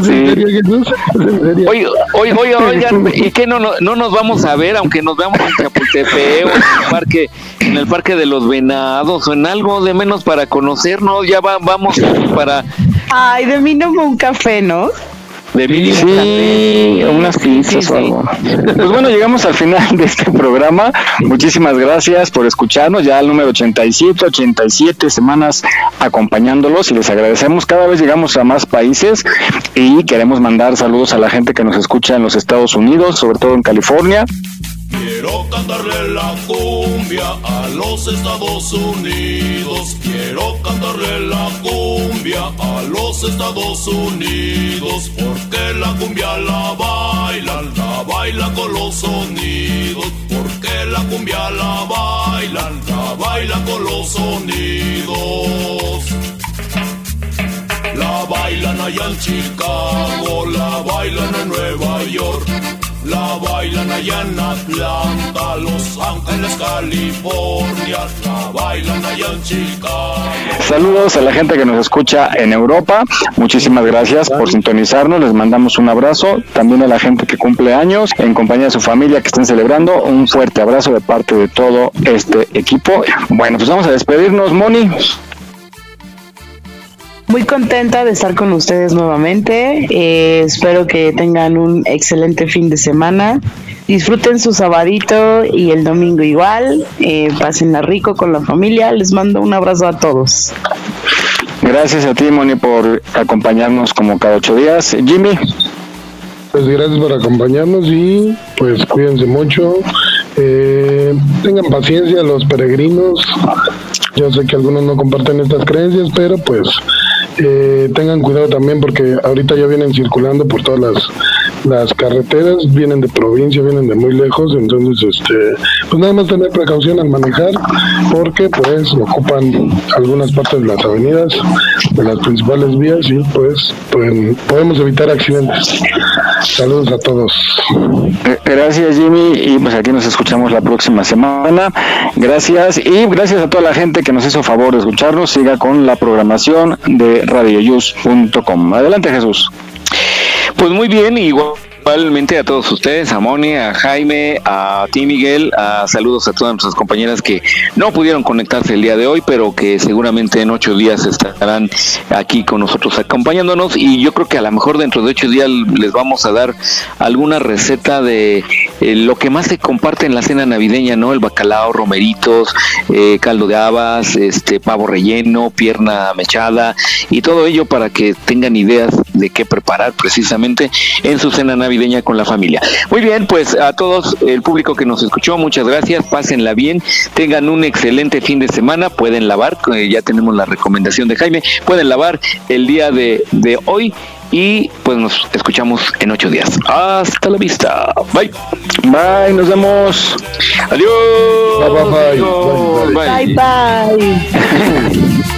Oye, oye, oye, oigan, ¿y qué no, no, no nos vamos a ver, aunque nos veamos en Chapultepec o en el parque, en el parque de los venados o en algo de menos para conocernos? Ya va, vamos para Ay, de mínimo un café, ¿no? De mínimo Sí, unas pizzas o algo. Pues bueno, llegamos al final de este programa. Muchísimas gracias por escucharnos. Ya al número 87, 87 semanas acompañándolos y les agradecemos. Cada vez llegamos a más países y queremos mandar saludos a la gente que nos escucha en los Estados Unidos, sobre todo en California. Quiero cantarle la cumbia a los Estados Unidos. Quiero cantarle la cumbia a los Estados Unidos. Porque la cumbia la bailan, la bailan con los sonidos. Porque la cumbia la bailan, la bailan con los sonidos. La bailan allá en Chicago, la bailan en Nueva York, la bailan allá Atlanta, Los Ángeles, California, la bailan allá en. Saludos a la gente que nos escucha en Europa. Muchísimas gracias por sintonizarnos. Les mandamos un abrazo. También a la gente que cumple años en compañía de su familia que estén celebrando. Un fuerte abrazo de parte de todo este equipo. Bueno, pues vamos a despedirnos, Moni. Muy contenta de estar con ustedes nuevamente. Eh, espero que tengan un excelente fin de semana. disfruten su sabadito y el domingo igual. Eh, pásenla rico con la familia. Les mando un abrazo a todos. Gracias a ti, Moni, por acompañarnos como cada ocho días. Jimmy. Pues gracias por acompañarnos y pues cuídense mucho. Eh, tengan paciencia los peregrinos. Yo sé que algunos no comparten estas creencias, pero pues eh, tengan cuidado también porque ahorita ya vienen circulando por todas las, las carreteras, vienen de provincia, vienen de muy lejos, entonces este, pues nada más tener precaución al manejar porque pues ocupan algunas partes de las avenidas, de las principales vías y pues, pues podemos evitar accidentes. Saludos a todos. Eh, gracias Jimmy y pues aquí nos escuchamos la próxima semana. Gracias y gracias a toda la gente que nos hizo favor de escucharnos. Siga con la programación de radioyus.com. Adelante Jesús. Pues muy bien, igual Igualmente a todos ustedes, a Moni, a Jaime, a ti Miguel, a saludos a todas nuestras compañeras que no pudieron conectarse el día de hoy, pero que seguramente en ocho días estarán aquí con nosotros acompañándonos y yo creo que a lo mejor dentro de ocho días les vamos a dar alguna receta de eh, lo que más se comparte en la cena navideña, ¿no? El bacalao, romeritos, eh, caldo de habas, este pavo relleno, pierna mechada y todo ello para que tengan ideas de qué preparar precisamente en su cena navideña con la familia. Muy bien, pues a todos el público que nos escuchó, muchas gracias, pásenla bien, tengan un excelente fin de semana, pueden lavar, eh, ya tenemos la recomendación de Jaime, pueden lavar el día de, de hoy y pues nos escuchamos en ocho días. Hasta la vista. Bye. Bye, nos vemos. Adiós. Bye bye. bye, bye.